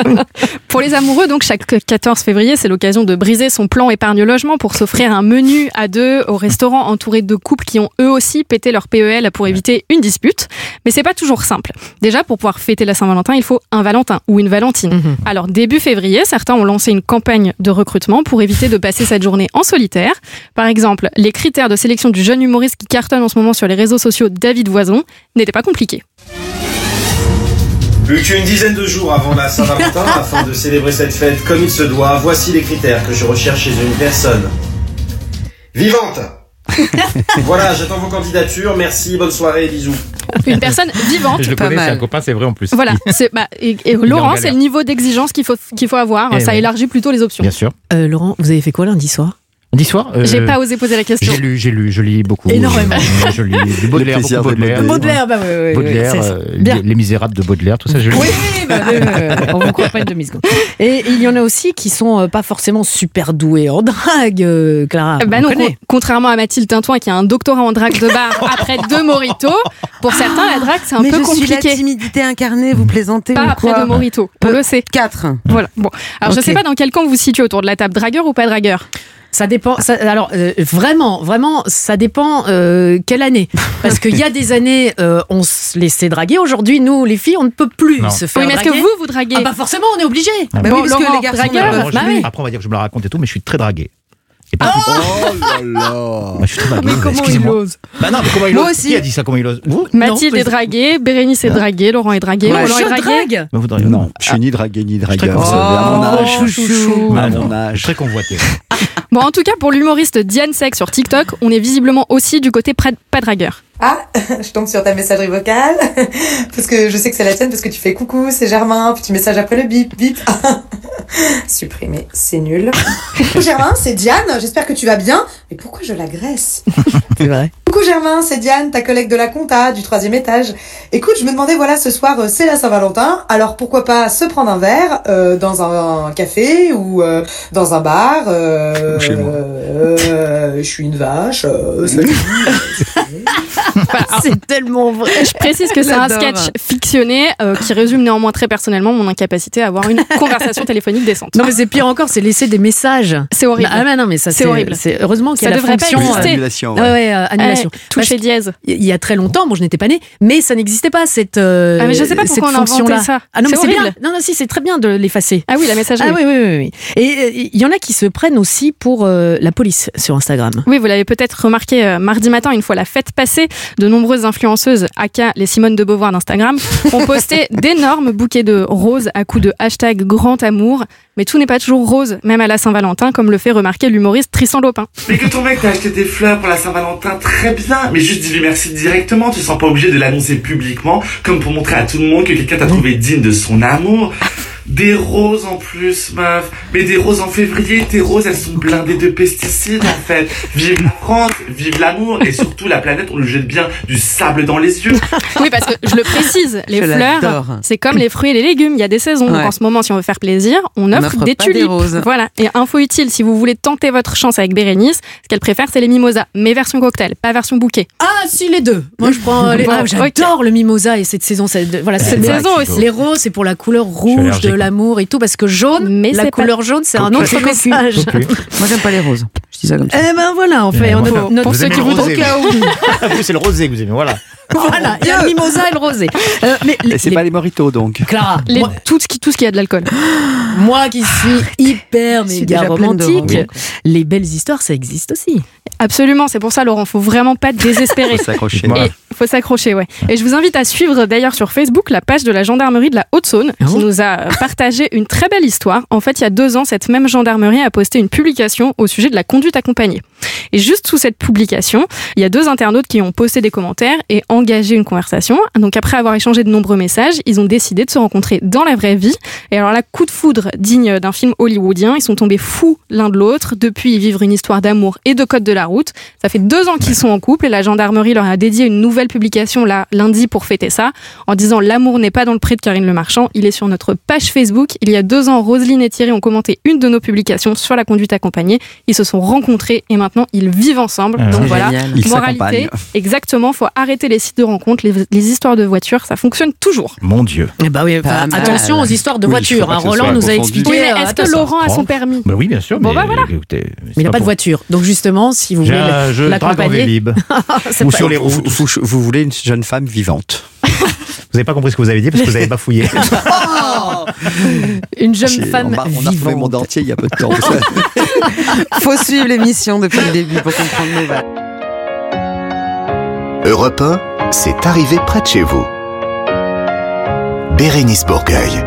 Pour les amoureux, donc chaque 14 février, c'est l'occasion de briser son plan épargne-logement pour s'offrir un menu à deux au restaurant entouré de couples qui ont eux aussi pété leur PEL pour éviter une dispute. Mais c'est pas toujours simple. Déjà, pour pouvoir fêter la Saint-Valentin, il faut un Valentin ou une Valentine. Mhm. Alors début février, certains ont lancé une campagne de recrutement pour éviter de passer cette journée en solitaire. Par exemple, les critères de sélection du jeune humoriste qui cartonne en ce moment sur les réseaux sociaux David Voison n'étaient pas compliqués. Plus qu'une dizaine de jours avant la Saint-Valentin, afin de célébrer cette fête comme il se doit, voici les critères que je recherche chez une personne. Vivante Voilà, j'attends vos candidatures, merci, bonne soirée, bisous. Une personne vivante. Je le pas connais, c'est un copain, c'est vrai en plus. Voilà, c'est bah, et, Laurent, c'est le niveau d'exigence qu'il faut qu'il faut avoir. Eh ça ouais. élargit plutôt les options. Bien sûr. Euh, Laurent, vous avez fait quoi lundi soir? Lundi soir euh, J'ai pas osé poser la question. J'ai lu, j'ai lu, je lis beaucoup. Énormément. Euh, Je lis du Baudelaire, beaucoup de Baudelaire. Baudelaire. bah oui, oui, oui, Baudelaire, c'est ça. euh, Bien. les, les Misérables de Baudelaire, tout ça, je lis. Oui, bah, oui, oui, oui. on vous pas une demi-seconde. Et il y en a aussi qui sont pas forcément super doués en drague, euh, Clara. Bah on non, con- contrairement à Mathilde Tintouin qui a un doctorat en drague de bar après deux moritos, pour certains la drague c'est un Mais peu je suis la compliqué. timidité incarnée, vous plaisantez Pas ou après deux moritos, on Euh, le sait. Quatre. Voilà. Bon, alors je Ok. sais pas dans quel camp vous vous situez autour de la table, dragueur ou pas dragueur? Ça dépend. ça- alors euh, vraiment, vraiment, ça dépend euh, quelle année. Parce qu'il y a des années, euh, on se laissait draguer. Aujourd'hui, nous, les filles, on ne peut plus Non. se faire Oui, mais est-ce que vous vous draguez Ah bah forcément, on est obligé. Ah, Bah Bon, oui, parce Laurent, que les garçons dragueur, ne Moi, peuvent je- bah oui. Après, on va dire que je me la raconte et tout, mais je suis très dragué. Et pas Oh là là Moi, je suis très dragué. Mais comment il ose Bah non, mais comment il Moi ose? aussi. Qui a dit ça Comment il ose? Vous? Mathilde Non, est draguée, Bérénice est draguée, Laurent est dragué, Ouais, Roland est dragué. drague. Bah, vous draguez. Non, je suis ni dragué ni dragueur. à mon Oh, âge. chouchou. À Ah, mon non, âge. Je suis très convoité. Bon, en tout cas, pour l'humoriste Diane Sec sur TikTok, on est visiblement aussi du côté pas dragueur. Ah, je tombe sur ta messagerie vocale parce que je sais que c'est la tienne parce que tu fais coucou, c'est Germain, petit message après le bip bip. Supprimer, c'est nul. Coucou Germain, c'est Diane, j'espère que tu vas bien. Mais pourquoi je l'agresse? C'est vrai. Coucou Germain, c'est Diane, ta collègue de la compta du troisième étage. Écoute, je me demandais, voilà, ce soir euh, c'est la Saint-Valentin, alors pourquoi pas se prendre un verre euh, dans un, café ou euh, dans un bar. euh, Ou chez moi. je suis une vache. euh, salut. C'est tellement vrai. Je précise que c'est un sketch fictionné euh, qui résume néanmoins très personnellement mon incapacité à avoir une conversation téléphonique décente. Non mais c'est pire encore, c'est laisser des messages. C'est horrible. Ah mais non mais ça C'est horrible. C'est heureusement qu'il y a Ça la devrait pas fonction. exister. euh, Annulation, ouais, ouais. ouais, euh, annulation. Eh, toucher dièse. Il y a très longtemps, bon, je n'étais pas née, mais ça n'existait pas cette. euh, Ah, mais je sais pas cette pourquoi on a inventé fonction-là. ça. Ah non, mais C'est bien. horrible. Non, non, si, c'est très bien de l'effacer. Ah oui, la messagerie. Ah oui, oui, oui, oui. Et euh, il y en a qui se prennent aussi pour euh, la police sur Instagram. Oui, vous l'avez peut-être remarqué euh, mardi matin, une fois la fête passée, de nombreuses influenceuses, aka les Simone de Beauvoir d'Instagram, ont posté d'énormes bouquets de roses à coups de hashtag grand amour. Mais tout n'est pas toujours rose, même à la Saint-Valentin, comme le fait remarquer l'humoriste Tristan Lopin. Mais que ton mec t'a acheté des fleurs pour la Saint-Valentin, très bien. Mais juste dis-lui merci directement. Tu ne sens pas obligé de l'annoncer publiquement, comme pour montrer à tout le monde que quelqu'un t'a trouvé digne de son amour. Des roses en plus, meuf. Mais des roses en février, tes roses, elles sont blindées de pesticides, en fait. Vive la France, vive l'amour, et surtout la planète, on lui jette bien du sable dans les yeux. Oui, parce que je le précise, les Je fleurs, c'est comme les fruits et les légumes, il y a des saisons. Donc Ouais. en ce moment, si on veut faire plaisir, on offre des pas des tulipes. roses. Voilà. Et info utile, si vous voulez tenter votre chance avec Bérénice, ce qu'elle préfère, c'est les mimosas, mais version cocktail, pas version bouquet. Ah, si, les deux. Moi, je prends les. Bon, Ah, J'adore le mimosa et cette saison. Voilà, Cette c'est- saison aussi. Les roses, c'est pour la couleur rouge allergique, de l'amour et tout, parce que jaune, Mais la pas- couleur jaune, c'est un autre message. Moi, j'aime pas les roses. Dis ça comme ça. Eh ben voilà, on fait on Vous a aimez- notre vous aimez le au rosé, cas où. vous, c'est le rosé que vous aimez, voilà. Voilà, il y a le mimosa et le rosé. Euh, mais Et c'est pas les moritos donc. Clara, Les- moi, tout, ce qui, tout ce qui a de l'alcool. moi qui suis hyper Je suis méga romantique, les belles histoires, ça existe aussi. Absolument, c'est pour ça, Laurent, faut vraiment pas désespérer. Faut s'accrocher. Voilà. Faut s'accrocher, ouais. Et je vous invite à suivre d'ailleurs sur Facebook la page de la gendarmerie de la Haute-Saône Ah qui nous a partagé une très belle histoire. En fait, il y a deux ans, cette même gendarmerie a posté une publication au sujet de la conduite accompagnée. Et juste sous cette publication, il y a deux internautes qui ont posté des commentaires et engagé une conversation. Donc après avoir échangé de nombreux messages, ils ont décidé de se rencontrer dans la vraie vie. Et alors là, coup de foudre digne d'un film hollywoodien, ils sont tombés fous l'un de l'autre. Depuis, ils vivent une histoire d'amour et de code de la route. Ça fait deux ans qu'ils sont en couple et la gendarmerie leur a dédié une nouvelle publication là, lundi pour fêter ça, en disant l'amour n'est pas dans le pré de Karine Le Marchand. Il est sur notre page Facebook. Il y a deux ans, Roselyne et Thierry ont commenté une de nos publications sur la conduite accompagnée. Ils se sont rencontrés et maintenant ils vivent ensemble. Ah, Donc voilà, génial. Moralité, exactement, faut arrêter les sites de rencontres, les, les histoires de voitures, ça fonctionne toujours. Mon Dieu. Eh bah oui, enfin, mal. attention aux histoires de Oui, voitures. hein. Roland nous a expliqué. Oui, mais euh, est-ce que. Laurent a son permis Bah oui, bien sûr. Bon, mais, bah voilà. écoutez, Mais il n'a pas de voiture. Donc justement, si vous voulez l'accompagner, Ou sur les routes. vous- vous voulez une jeune femme vivante. Vous n'avez pas compris ce que vous avez dit parce que vous avez bafouillé. Une jeune J'ai- femme on, a- on a retrouvé mon dentier il y a peu de temps. Faut suivre l'émission depuis le début pour comprendre nos nouvelles. Europe 1, c'est arrivé près de chez vous. Bérénice Bourgueil.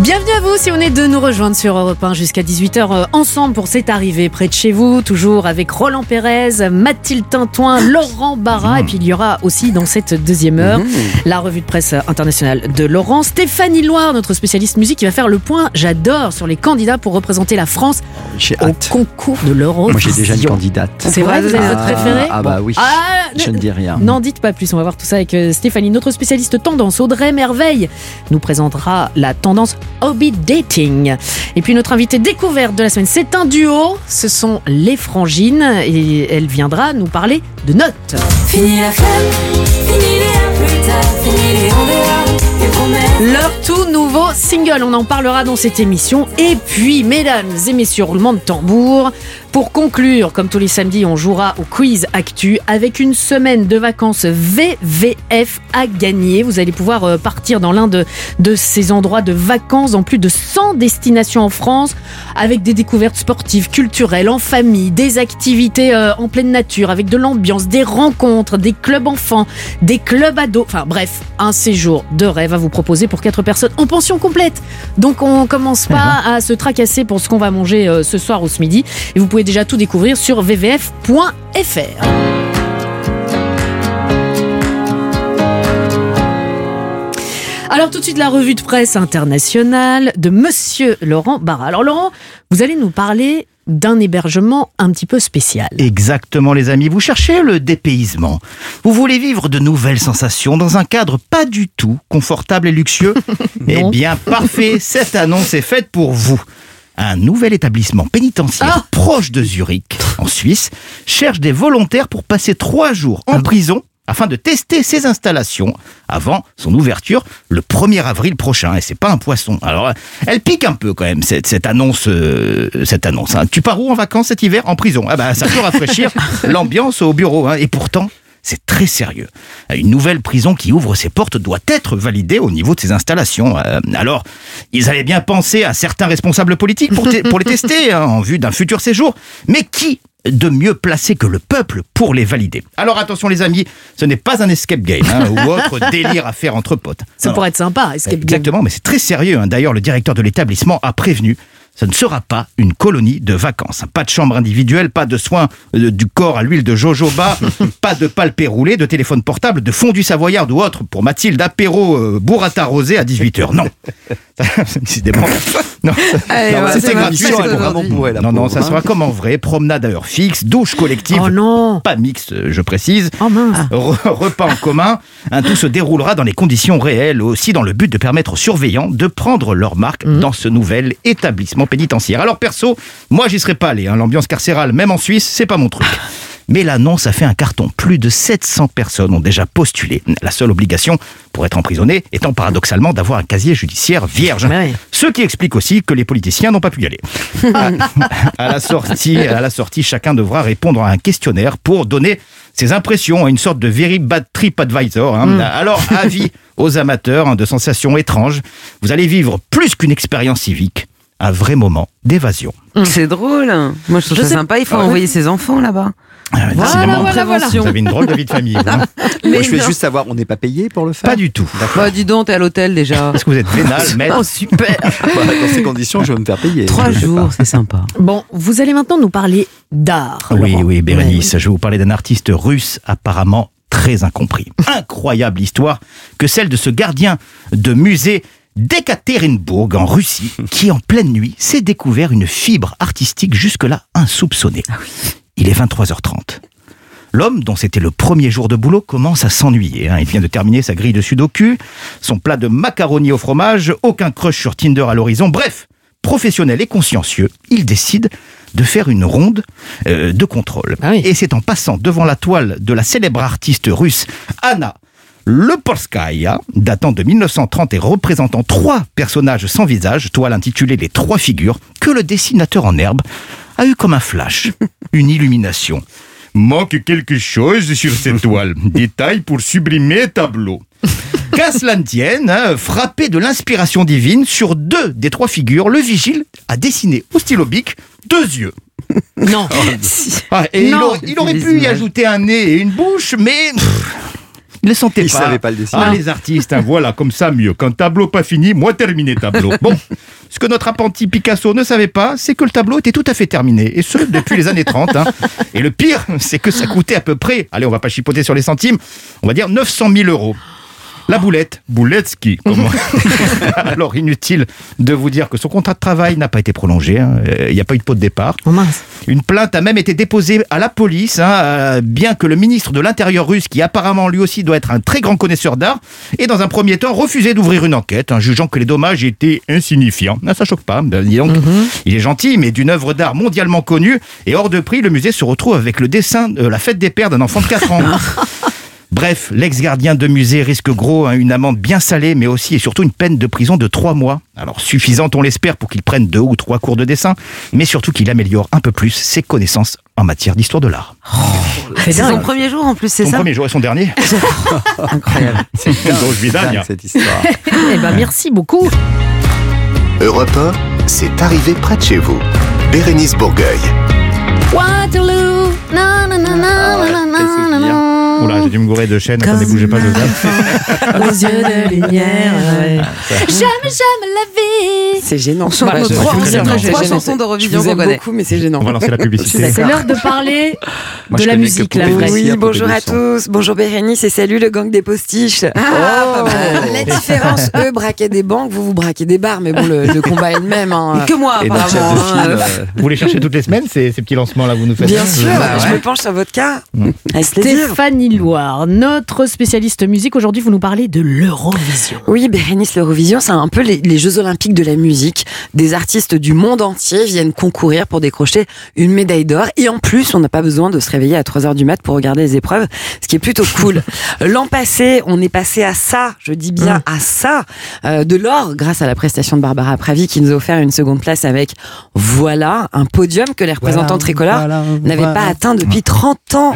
Bienvenue à vous si on est de nous rejoindre sur Europe 1 jusqu'à 18h euh, ensemble pour C'est arrivé près de chez vous, toujours avec Roland Pérez, Mathilde Tintoin, Laurent Barra et puis il y aura aussi dans cette deuxième heure la revue de presse internationale de Laurent, Stéphanie Loire, notre spécialiste musique qui va faire le point, j'adore, sur les candidats pour représenter la France J'ai au hâte. concours de l'Eurovision. Moi j'ai déjà une candidate. C'est vrai, vous avez votre Ah, préféré Ah bah oui. Ah, Je ne dis rien. N'en dites pas plus, on va voir tout ça avec euh, Stéphanie. Notre spécialiste tendance, Audrey Merveille, nous présentera la tendance hobby dating. Et puis notre invité découverte de la semaine, c'est un duo, ce sont les frangines et elle viendra nous parler de notes. Fini la fini les plus tard, les. Leur tout nouveau single, on en parlera dans cette émission. Et puis, mesdames et messieurs, roulement de tambour. Pour conclure, comme tous les samedis, on jouera au quiz Actu avec une semaine de vacances VVF à gagner. Vous allez pouvoir euh, partir dans l'un de, de ces endroits de vacances dans plus de 100 destinations en France avec des découvertes sportives, culturelles, en famille, des activités euh, en pleine nature, avec de l'ambiance, des rencontres, des clubs enfants, des clubs ados. Enfin bref, un séjour de rêve à vous proposer pour quatre personnes en pension complète. Donc on commence pas à se tracasser pour ce qu'on va manger euh, ce soir ou ce midi. Et vous pouvez déjà tout découvrir sur vvf.fr. Alors tout de suite la revue de presse internationale de Monsieur Laurent Barra. Alors Laurent, vous allez nous parler d'un hébergement un petit peu spécial. Exactement les amis, vous cherchez le dépaysement. Vous voulez vivre de nouvelles sensations dans un cadre pas du tout confortable et luxueux Eh bien parfait, cette annonce est faite pour vous. Un nouvel établissement pénitentiaire Ah proche de Zurich, en Suisse, cherche des volontaires pour passer trois jours Ah en prison afin de tester ses installations avant son ouverture le 1er avril prochain. Et c'est pas un poisson. Alors, elle pique un peu quand même cette, cette annonce. euh, cette annonce. hein. Tu pars où en vacances cet hiver? En prison. Ah bah ça peut rafraîchir l'ambiance au bureau. hein. Et pourtant. C'est très sérieux. Une nouvelle prison qui ouvre ses portes doit être validée au niveau de ses installations. Euh, alors, ils avaient bien pensé à certains responsables politiques pour, te- pour les tester hein, en vue d'un futur séjour. Mais qui de mieux placé que le peuple pour les valider? Alors attention les amis, ce n'est pas un escape game hein, ou autre délire à faire entre potes. Ça pourrait être sympa, escape game. Exactement, mais c'est très sérieux. hein. D'ailleurs, le directeur de l'établissement a prévenu. Ce ne sera pas une colonie de vacances. Pas de chambre individuelle, pas de soins euh, du corps à l'huile de jojoba, pas de palpé roulé, de téléphone portable, de fondu savoyard ou autre pour Mathilde, apéro euh, burrata rosé à 18h. Non. Décidément. Non, Allez, non, ouais, c'était gratuit. pour- Non, non, ça hein. sera comme en vrai. Promenade à heure fixe, douche collective. Oh non Pas mixte, je précise. Oh mince repas en commun. Un tout se déroulera dans les conditions réelles, aussi dans le but de permettre aux surveillants de prendre leur marque Mhm. dans ce nouvel établissement pénitentiaire. Alors perso, moi j'y serais pas allé. hein. L'ambiance carcérale, même en Suisse, c'est pas mon truc. Mais l'annonce a fait un carton. Plus de 700 personnes ont déjà postulé. La seule obligation pour être emprisonné étant paradoxalement d'avoir un casier judiciaire vierge. Ce qui explique aussi que les politiciens n'ont pas pu y aller. à, à la sortie, à la sortie, chacun devra répondre à un questionnaire pour donner ses impressions à une sorte de very bad trip advisor. hein. Mm. Alors, avis aux amateurs hein, de sensations étranges, vous allez vivre plus qu'une expérience civique, un vrai moment d'évasion. C'est drôle. Moi, je trouve Je ça sais- sympa. Il faut Ah ouais. envoyer ses enfants là-bas. Ah, décidément, prévention. Vous avez une drôle de vie de famille. vous, hein. Moi, je veux juste savoir, on n'est pas payé pour le faire? Pas du tout. Bah, dis donc, t'es à l'hôtel déjà. Est-ce que vous êtes vénal, maître? Oh, super. Bah, Dans ces conditions, je veux me faire payer. Trois jours, c'est sympa. Bon, vous allez maintenant nous parler d'art. Oui, Laurent. oui, Bérénice, je vais vous parler d'un artiste russe apparemment très incompris. Incroyable histoire que celle de ce gardien de musée d'Ekaterinbourg en Russie, qui en pleine nuit s'est découvert une fibre artistique jusque-là insoupçonnée. Il est 23h30. L'homme, dont c'était le premier jour de boulot, commence à s'ennuyer. hein. Il vient de terminer sa grille de sudoku, son plat de macaroni au fromage, aucun crush sur Tinder à l'horizon. Bref, professionnel et consciencieux, il décide de faire une ronde euh, de contrôle. Et c'est en passant devant la toile de la célèbre artiste russe Anna Lepolskaya, datant de 1930 et représentant trois personnages sans visage, toile intitulée Les Trois Figures, que le dessinateur en herbe a eu comme un flash, une illumination. Manque quelque chose sur cette toile. Détail pour sublimer tableau. Qu'à cela ne tienne, hein, frappé de l'inspiration divine, sur deux des trois figures, le vigile a dessiné au stylo bic deux yeux. Non. Ah, et il aurait, il aurait pu y ajouter un nez et une bouche, mais ne sentait Il pas. savait pas le dessiner. Ah, les artistes, hein, voilà, comme ça mieux. Quand tableau pas fini, moi terminé tableau. Bon, ce que notre apprenti Picasso ne savait pas, c'est que le tableau était tout à fait terminé, et ce depuis les années 30. hein. Et le pire, c'est que ça coûtait à peu près, allez, on va pas chipoter sur les centimes, on va dire 900 000 euros. La boulette, Bouletski. comment Alors inutile de vous dire que son contrat de travail n'a pas été prolongé. hein. Euh, Il n'y a pas eu de pot de départ. Une plainte a même été déposée à la police, hein, euh, bien que le ministre de l'Intérieur russe, qui apparemment lui aussi doit être un très grand connaisseur d'art, ait dans un premier temps refusé d'ouvrir une enquête, hein, jugeant que les dommages étaient insignifiants. Ah, ça choque pas. Ben, dis donc, il est gentil, mais d'une œuvre d'art mondialement connue et hors de prix, le musée se retrouve avec le dessin de la fête des pères d'un enfant de 4 ans. Bref, l'ex-gardien de musée risque gros, hein, une amende bien salée, mais aussi et surtout une peine de prison de trois mois. Alors suffisante, on l'espère, pour qu'il prenne deux ou trois cours de dessin, mais surtout qu'il améliore un peu plus ses connaissances en matière d'histoire de l'art. C'est son premier jour en plus, c'est Son ça premier jour et son dernier. Incroyable. C'est une vidania. cette histoire. Eh ben, merci beaucoup. Europe 1, c'est arrivé près de chez vous. Bérénice Bourgueil. Waterloo. Na. Oula, j'ai dû me gourer de chaîne. Attendez, bougez pas, Joseph. Aux yeux de lumière. Jamais, jamais la vie. C'est gênant. Nos je- trois- chansons d'Eurovision Je vous qu'on aime connaît. beaucoup, mais c'est gênant. On va lancer la publicité. C'est l'heure de parler Moi, de la musique. Oui, bonjour à tous. Bonjour Bérénice et salut le gang des postiches. Ah, pas mal. La différence, eux braquaient des banques, vous vous braquez des bars, mais bon, le, combat est le même. hein. Que moi, apparemment. de hein. euh, Vous les cherchez toutes les semaines, ces, petits lancements là, vous nous faites Bien sûr, je me penche sur votre cas. Plaisir. Stéphanie Loire, notre spécialiste musique. Aujourd'hui, vous nous parlez de l'Eurovision. Oui, Bérénice, l'Eurovision, c'est un peu les, les Jeux Olympiques de la musique. Des artistes du monde entier viennent concourir pour décrocher une médaille d'or. Et en plus, on n'a pas besoin de se réveiller à 3 heures du mat pour regarder les épreuves, ce qui est plutôt cool. L'an passé, on est passé à ça, je dis bien à ça, euh, de l'or grâce à la prestation de Barbara Pravi qui nous a offert une seconde place avec, voilà, un podium que les représentants tricolores voilà, n'avaient voilà. pas atteint depuis 30 ans.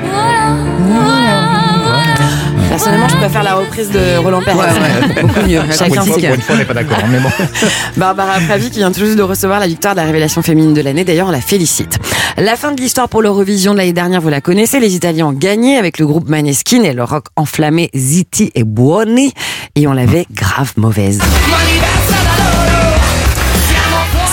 Personnellement, je préfère la reprise de Roland Pérez. Beaucoup mieux. Chacun ses une fois, on n'est pas d'accord. hein, Mais bon. Barbara Pravi qui vient tout juste de recevoir la victoire de la révélation féminine de l'année. D'ailleurs, on la félicite. La fin de l'histoire pour l'Eurovision de l'année dernière, vous la connaissez. Les Italiens ont gagné avec le groupe Maneskin et le rock enflammé Zitti et Buoni. Et on l'avait grave mauvaise.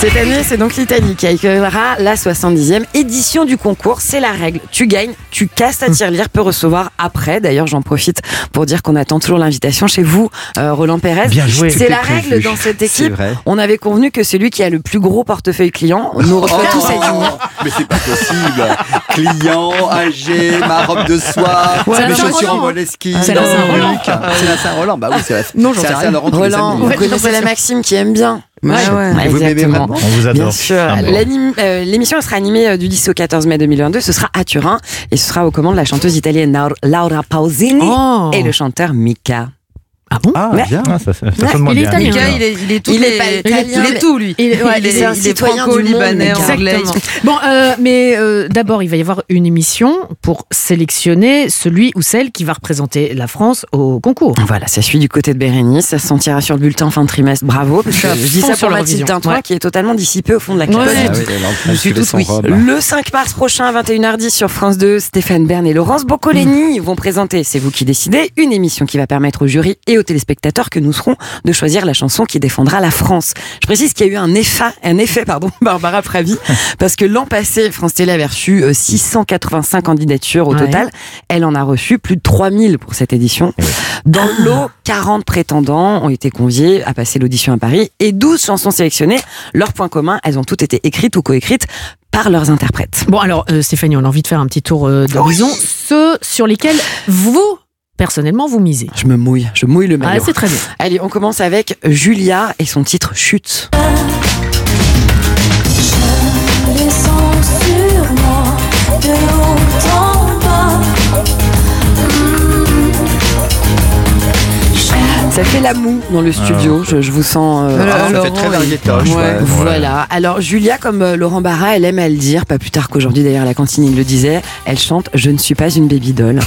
Cette année, c'est donc l'Italie qui accueillera la 70e édition du concours. C'est la règle. Tu gagnes, tu casses ta tirelire, peut recevoir après. D'ailleurs, j'en profite pour dire qu'on attend toujours l'invitation chez vous, euh, Roland Pérez. Bien joué. C'est la prévu. règle dans cette équipe. vrai. On avait convenu que celui qui a le plus gros portefeuille client nous reçoit tous à dîner. Mais c'est pas possible. Client, âgé, ma robe de soie, Ouais, mes chaussures en Saint-Roland. moleski. C'est la Saint-Roland. C'est la Saint-Roland. Bah oui, c'est la Non, la rien. Saint-Laurent tous les Roland, samedis. vous connaissez la maxime qui aime bien. Ouais, ouais. Vous exactement. On vous adore. Ah euh, L'émission sera animée euh, du 10 au 14 mai 2022. Ce sera à Turin et ce sera aux commandes de la chanteuse italienne Laura- Laura Pausini Oh. et le chanteur Mika. Ah bon Ah, Ouais. bien. Ah, ça, ça, ça Ouais, il est bien. italien. Il est, il est tout Il est les- pas il italien, est tout lui. Il est- ouais, il est, c'est un il est citoyen du franco-libanais, monde, anglais. Bon, euh, mais euh, d'abord, il va y avoir une émission pour sélectionner celui ou celle qui va représenter la France au concours. Voilà, ça suit du côté de Bérénice. Ça se sentira sur le bulletin fin de trimestre. Bravo. Parce que je dis ça sur pour. Mathilde Tintoin Ouais. qui est totalement dissipée au fond de la classe. Ah oui, Je suis toute oui. robe. Le 5 mars prochain, 21h10 sur France 2, Stéphane Bern et Laurence Boccolini vont présenter, c'est vous qui décidez, une émission qui va permettre au jury et aux téléspectateurs que nous serons de choisir la chanson qui défendra la France. Je précise qu'il y a eu un effet, un effet pardon, Barbara Pravi, parce que l'an passé, France Télé avait reçu euh, 685 candidatures au Ouais. total. Elle en a reçu plus de 3000 pour cette édition. Dans le lot, 40 prétendants ont été conviés à passer l'audition à Paris et 12 chansons sélectionnées. Leur point commun, elles ont toutes été écrites ou coécrites par leurs interprètes. Bon, alors, euh, Stéphanie, on a envie de faire un petit tour euh, d'horizon. Ceux sur lesquels vous, personnellement, vous misez. Je me mouille, je mouille le Ah, maillot. c'est très bien. Allez, on commence avec Julia et son titre Chute. Ça fait la moue dans le studio, je, je vous sens... euh, Ah, ça Laurent, fait très. Ouais. ouais. Voilà. Alors Julia, comme euh, Laurent Barra, elle aime à le dire, pas plus tard qu'aujourd'hui d'ailleurs à la cantine il le disait, elle chante Je ne suis pas une baby doll.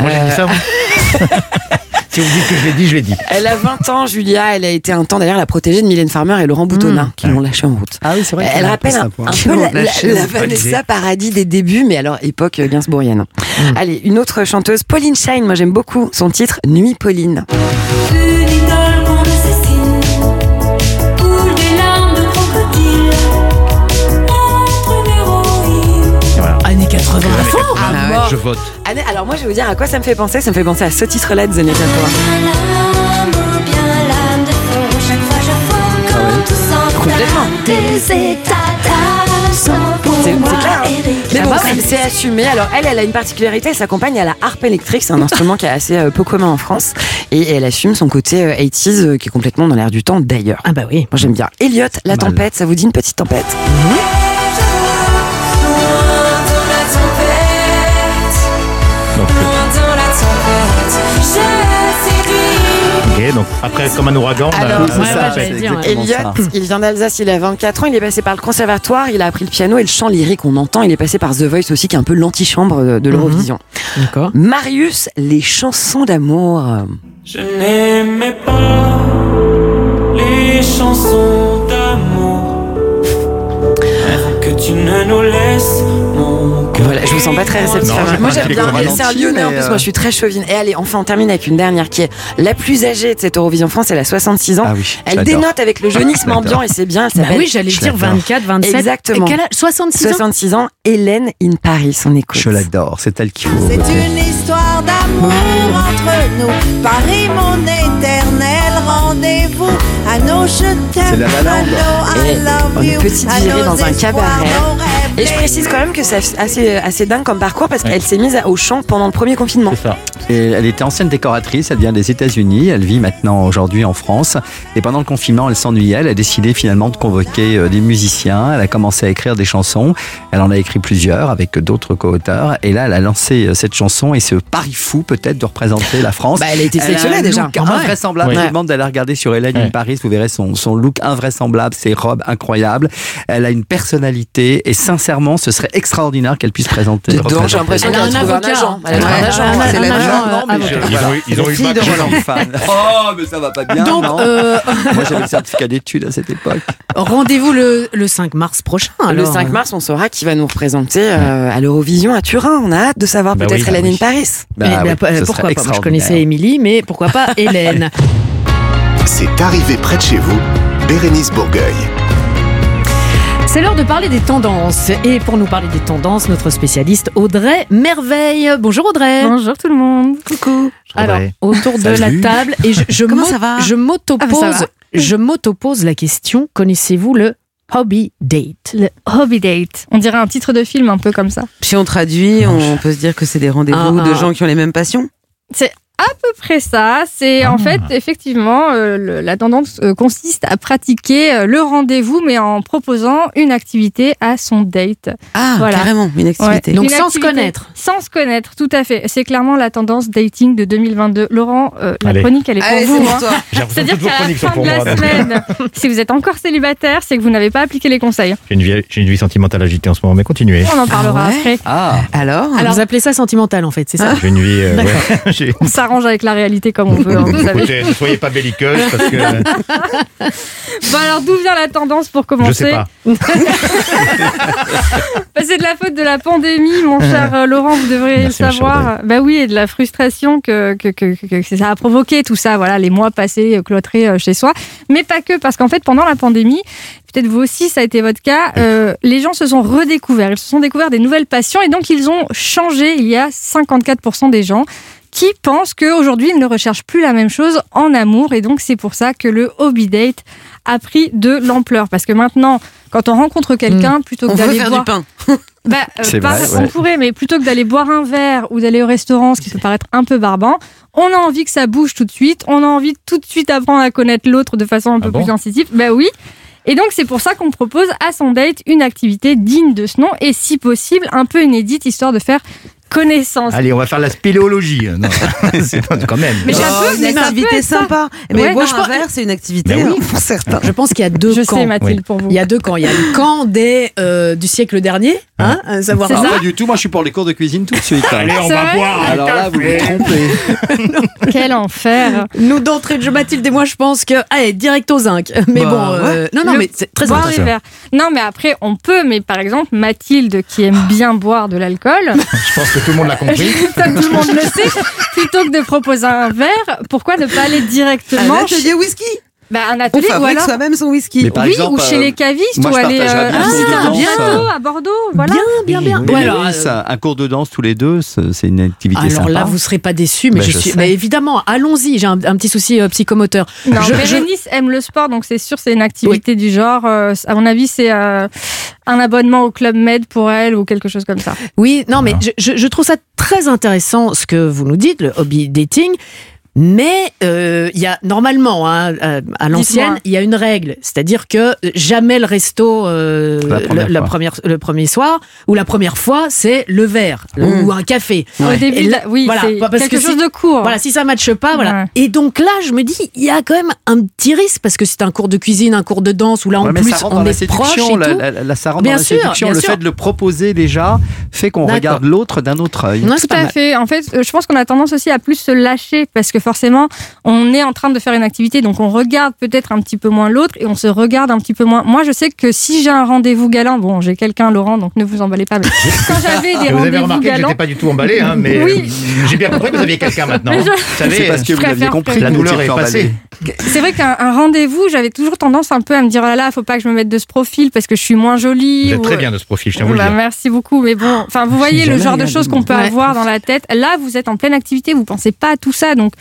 Moi, j'ai dit ça, moi. Si vous dites que je l'ai dit, je l'ai dit. Elle a 20 ans, Julia, elle a été un temps d'ailleurs la protégée de Mylène Farmer et Laurent Boutonnat qui l'ont lâchée en route. Ah oui, c'est vrai. Elle rappelle un, un peu la, la- la bonne Vanessa. Paradis des débuts, mais alors époque gainsbourgienne. Allez, une autre chanteuse, Pauline Shine, moi j'aime beaucoup son titre Nuit Pauline. 80 à fond Ah, mort. Je vote. Alors moi je vais vous dire à quoi ça me fait penser. Ça me fait penser à ce titre-là de tout s'enflamme. Complètement. C'est clair. errer. Mais bon, Ah bah c'est- assumé. Alors elle, elle a une particularité. Elle s'accompagne à la harpe électrique. C'est un instrument qui est assez euh, peu commun en France. Et elle assume son côté euh, 80s euh, qui est complètement dans l'air du temps d'ailleurs. Ah bah oui. Moi j'aime bien. Elliot, la tempête, ça vous dit une petite tempête? Donc, ok, donc après, comme un ouragan, on a- Alors, c'est ouais, ça, ouais, fait. j'allais dire, ouais. exactement Elliot, ça. il vient d'Alsace, il a 24 ans, il est passé par le conservatoire, il a appris le piano et le chant lyrique, on entend, il est passé par The Voice aussi, qui est un peu l'antichambre de l'Eurovision. D'accord. Marius, les chansons d'amour. Je n'aimais pas les chansons d'amour. Avant que tu ne nous laisses. Voilà, je vous sens pas très réceptif. Moi j'aime bien, c'est un lyonnais en plus, moi je suis très chauvine. Et allez, enfin on termine avec une dernière qui est la plus âgée de cette Eurovision France, elle a 66 ans. Ah oui, Elle dénote avec le jeunisme ambiant et c'est bien, elle Bah s'appelle oui, j'allais dire l'adore. 24, 27. Exactement. Et quel âge 66 ans 66 ans, Hélène in Paris, on écoute. Je l'adore, c'est elle faut. C'est une histoire d'amour entre nous. Paris, mon éternel rendez-vous. À nos je t'aime. Land. à nos I une petite virée dans un cabaret. Et je précise quand même que c'est assez, assez dingue comme parcours parce qu'elle Ouais. s'est mise au chant pendant le premier confinement. C'est ça. Et elle était ancienne décoratrice, elle vient des États-Unis, elle vit maintenant aujourd'hui en France. Et pendant le confinement, elle s'ennuyait, elle a décidé finalement de convoquer euh, des musiciens. Elle a commencé à écrire des chansons. Elle en a écrit plusieurs avec d'autres co-auteurs. Et là, elle a lancé euh, cette chanson et ce pari fou peut-être de représenter la France. Bah, elle a été a sélectionnée déjà. look Ah ouais. invraisemblable. Oui. Je vous demande d'aller regarder sur Hélène in Ouais. Paris, vous verrez son, son look invraisemblable, ses robes incroyables. Elle a une personnalité et sincèrement, ce serait extraordinaire qu'elle puisse présenter. Donc, j'ai l'impression Elle a qu'elle a un trouvé un agent. Elle a trouvé un agent. C'est Ils ont eu- ils ont eu le bac. de. Oh, mais ça va pas bien. Donc, non euh, Moi, j'avais le certificat d'études à cette époque. rendez-vous le, le 5 mars prochain. Le alors. 5 mars, on saura qui va nous représenter euh, à l'Eurovision à Turin. On a hâte de savoir Bah peut-être bah Hélène in oui. Paris. Bah Eh pourquoi pas? Je connaissais Émilie, mais pourquoi pas Hélène? C'est arrivé près de chez vous, Bérénice Bourgueil. C'est l'heure de parler des tendances. Et pour nous parler des tendances, notre spécialiste Audrey Merveille. Bonjour Audrey. Bonjour tout le monde. Coucou. Alors, autour de Salut. la table, et je, je Comment m'au- ça va Je Ah, m'autopose, je m'autopose la question. Connaissez-vous le hobby date? Le Hobby Date. On dirait un titre de film un peu comme ça. Si on traduit, on peut se dire que c'est des rendez-vous Ah, de ah. gens qui ont les mêmes passions. C'est à peu près ça. C'est en fait effectivement euh, le- la tendance euh, consiste à pratiquer euh, le rendez-vous, mais en proposant une activité à son date. Ah, carrément, une activité. Donc Une sans se connaître. Sans se connaître, tout à fait. C'est clairement la tendance dating de 2022. Laurent, euh, la Allez. chronique, elle est pour Allez, vous. hein. C'est-à-dire qu'à la fin de la moi. semaine, si vous êtes encore célibataire, c'est que vous n'avez pas appliqué les conseils. J'ai une, vie, j'ai une vie sentimentale agitée en ce moment, mais continuez. On en parlera ouais après. Ah, Alors, Alors, vous appelez ça sentimental en fait, c'est ça J'ai une vie. euh, ouais, On s'arrange avec la réalité comme on veut. hein, vous savez. Écoutez, ne soyez pas belliqueuse parce que Bon alors d'où vient la tendance pour je commencer sais pas. Bah, C'est de la faute de la pandémie, mon cher euh, Laurent, vous devriez Merci, le savoir. Bah oui, et de la frustration que, que, que, que- que ça a provoqué tout ça, voilà, les mois passés euh, cloîtrés euh, chez soi. Mais pas que, parce qu'en fait, pendant la pandémie, peut-être vous aussi, ça a été votre cas, euh, les gens se sont redécouverts, ils se sont découverts des nouvelles passions et donc ils ont changé. Il y a 54% des gens qui pensent qu'aujourd'hui, ils ne recherchent plus la même chose en amour. Et donc, c'est pour ça que le hobby date a pris de l'ampleur. Parce que maintenant, quand on rencontre quelqu'un, plutôt que d'aller faire boire... du pain. Bah, euh, C'est pas- vrai, on pourrait, mais plutôt que d'aller boire un verre ou d'aller au restaurant, ce qui peut paraître un peu barbant, on a envie que ça bouge tout de suite. On a envie de tout de suite apprendre à connaître l'autre de façon un peu bon plus sensitive. Bah oui. Et donc, c'est pour ça qu'on propose à son date une activité digne de ce nom et, si possible, un peu inédite, histoire de faire connaissance. Allez, on va faire la spéléologie. Non, c'est pas quand même. Mais j'ai un Oh, peu- une activité ça. sympa. Mais Ouais, boire je un verre, c'est une activité oui. hein, pour certains. Je pense qu'il y a deux Je camps. sais, Mathilde, Oui. pour vous. Il y a deux camps. Il y a le camp des euh, du siècle dernier, hein, savoir C'est Ah, ça pas du tout. Moi, je suis pour les cours de cuisine tout de suite. hein. Allez, on va boire. Alors là, vous vous trompez. Quel enfer Nous d'entrée de jeu, Mathilde et moi, je pense que allez direct aux zinc. Mais Bah, bon, euh, non, non, Le- mais c'est très boire intéressant. les verres. Non, mais après, on peut, mais par exemple, Mathilde, qui aime bien boire de l'alcool, Je pense que tout le monde l'a compris. comme tout le monde le sait, plutôt que de proposer un verre, pourquoi ne pas aller directement Un atelier whisky. Bah, un On atelier ou fabrique alors soi-même son whisky. Mais par oui, exemple, ou chez euh, les cavistes moi, ou aller bien ah, danse, bientôt euh. à Bordeaux, voilà. Bien, bien, bien. Lys, euh, un cours de danse tous les deux, c'est une activité alors sympa. là, vous serez pas déçus, mais Ben, je je suis. bah, évidemment, allons-y. J'ai un, un petit souci euh, psychomoteur. Non, Je- je- Bérénice aime le sport, donc c'est sûr c'est une activité du genre. euh, à mon avis, c'est euh, un abonnement au Club Med pour elle ou quelque chose comme ça. Oui, non, mais je, je- je trouve ça très intéressant ce que vous nous dites, le hobby dating. Mais euh, il y a normalement hein, euh, à l'ancienne, il y a une règle, c'est-à-dire que jamais le resto euh, La première le, la première, le premier soir ou la première fois, c'est le verre Mm. ou un café. Au début, là, oui, voilà, c'est parce quelque que chose si- de court. Voilà, si ça matche pas, voilà. Ouais. Et donc là, je me dis, il y a quand même un petit risque parce que c'est un cours de cuisine, un cours de danse où là en Ouais, plus on dans la est proche séduction. et la- tout. la- la- ça rentre Bien dans la sûr, séduction. bien Le sûr. fait de le proposer déjà fait qu'on regarde l'autre d'un autre œil. Non, Tout à fait. En fait, euh, je pense qu'on a tendance aussi à plus se lâcher parce que forcément, on est en train de faire une activité, donc on regarde peut-être un petit peu moins l'autre et on se regarde un petit peu moins. Moi, je sais que si j'ai un rendez-vous galant, bon, j'ai quelqu'un, Laurent, donc ne vous emballez pas, mais quand j'avais des Et vous avez rendez-vous remarqué que galants, j'étais pas du tout emballé, hein, mais Oui. euh, j'ai bien compris que vous aviez quelqu'un maintenant. Je- Vous C'est savez, parce que vous l'aviez compris. la vous douleur est passée. c'est vrai qu'un un rendez-vous, j'avais toujours tendance un peu à me dire, oh là là, faut pas que je me mette de ce profil parce que je suis moins jolie. Vous êtes ou- très bien de ce profil, je tiens à vous le Bah, dire. merci beaucoup, mais bon, enfin, vous voyez le genre de choses qu'on peut Ouais. avoir dans la tête. Là, vous êtes en pleine activité, vous pensez pas à tout ça, donc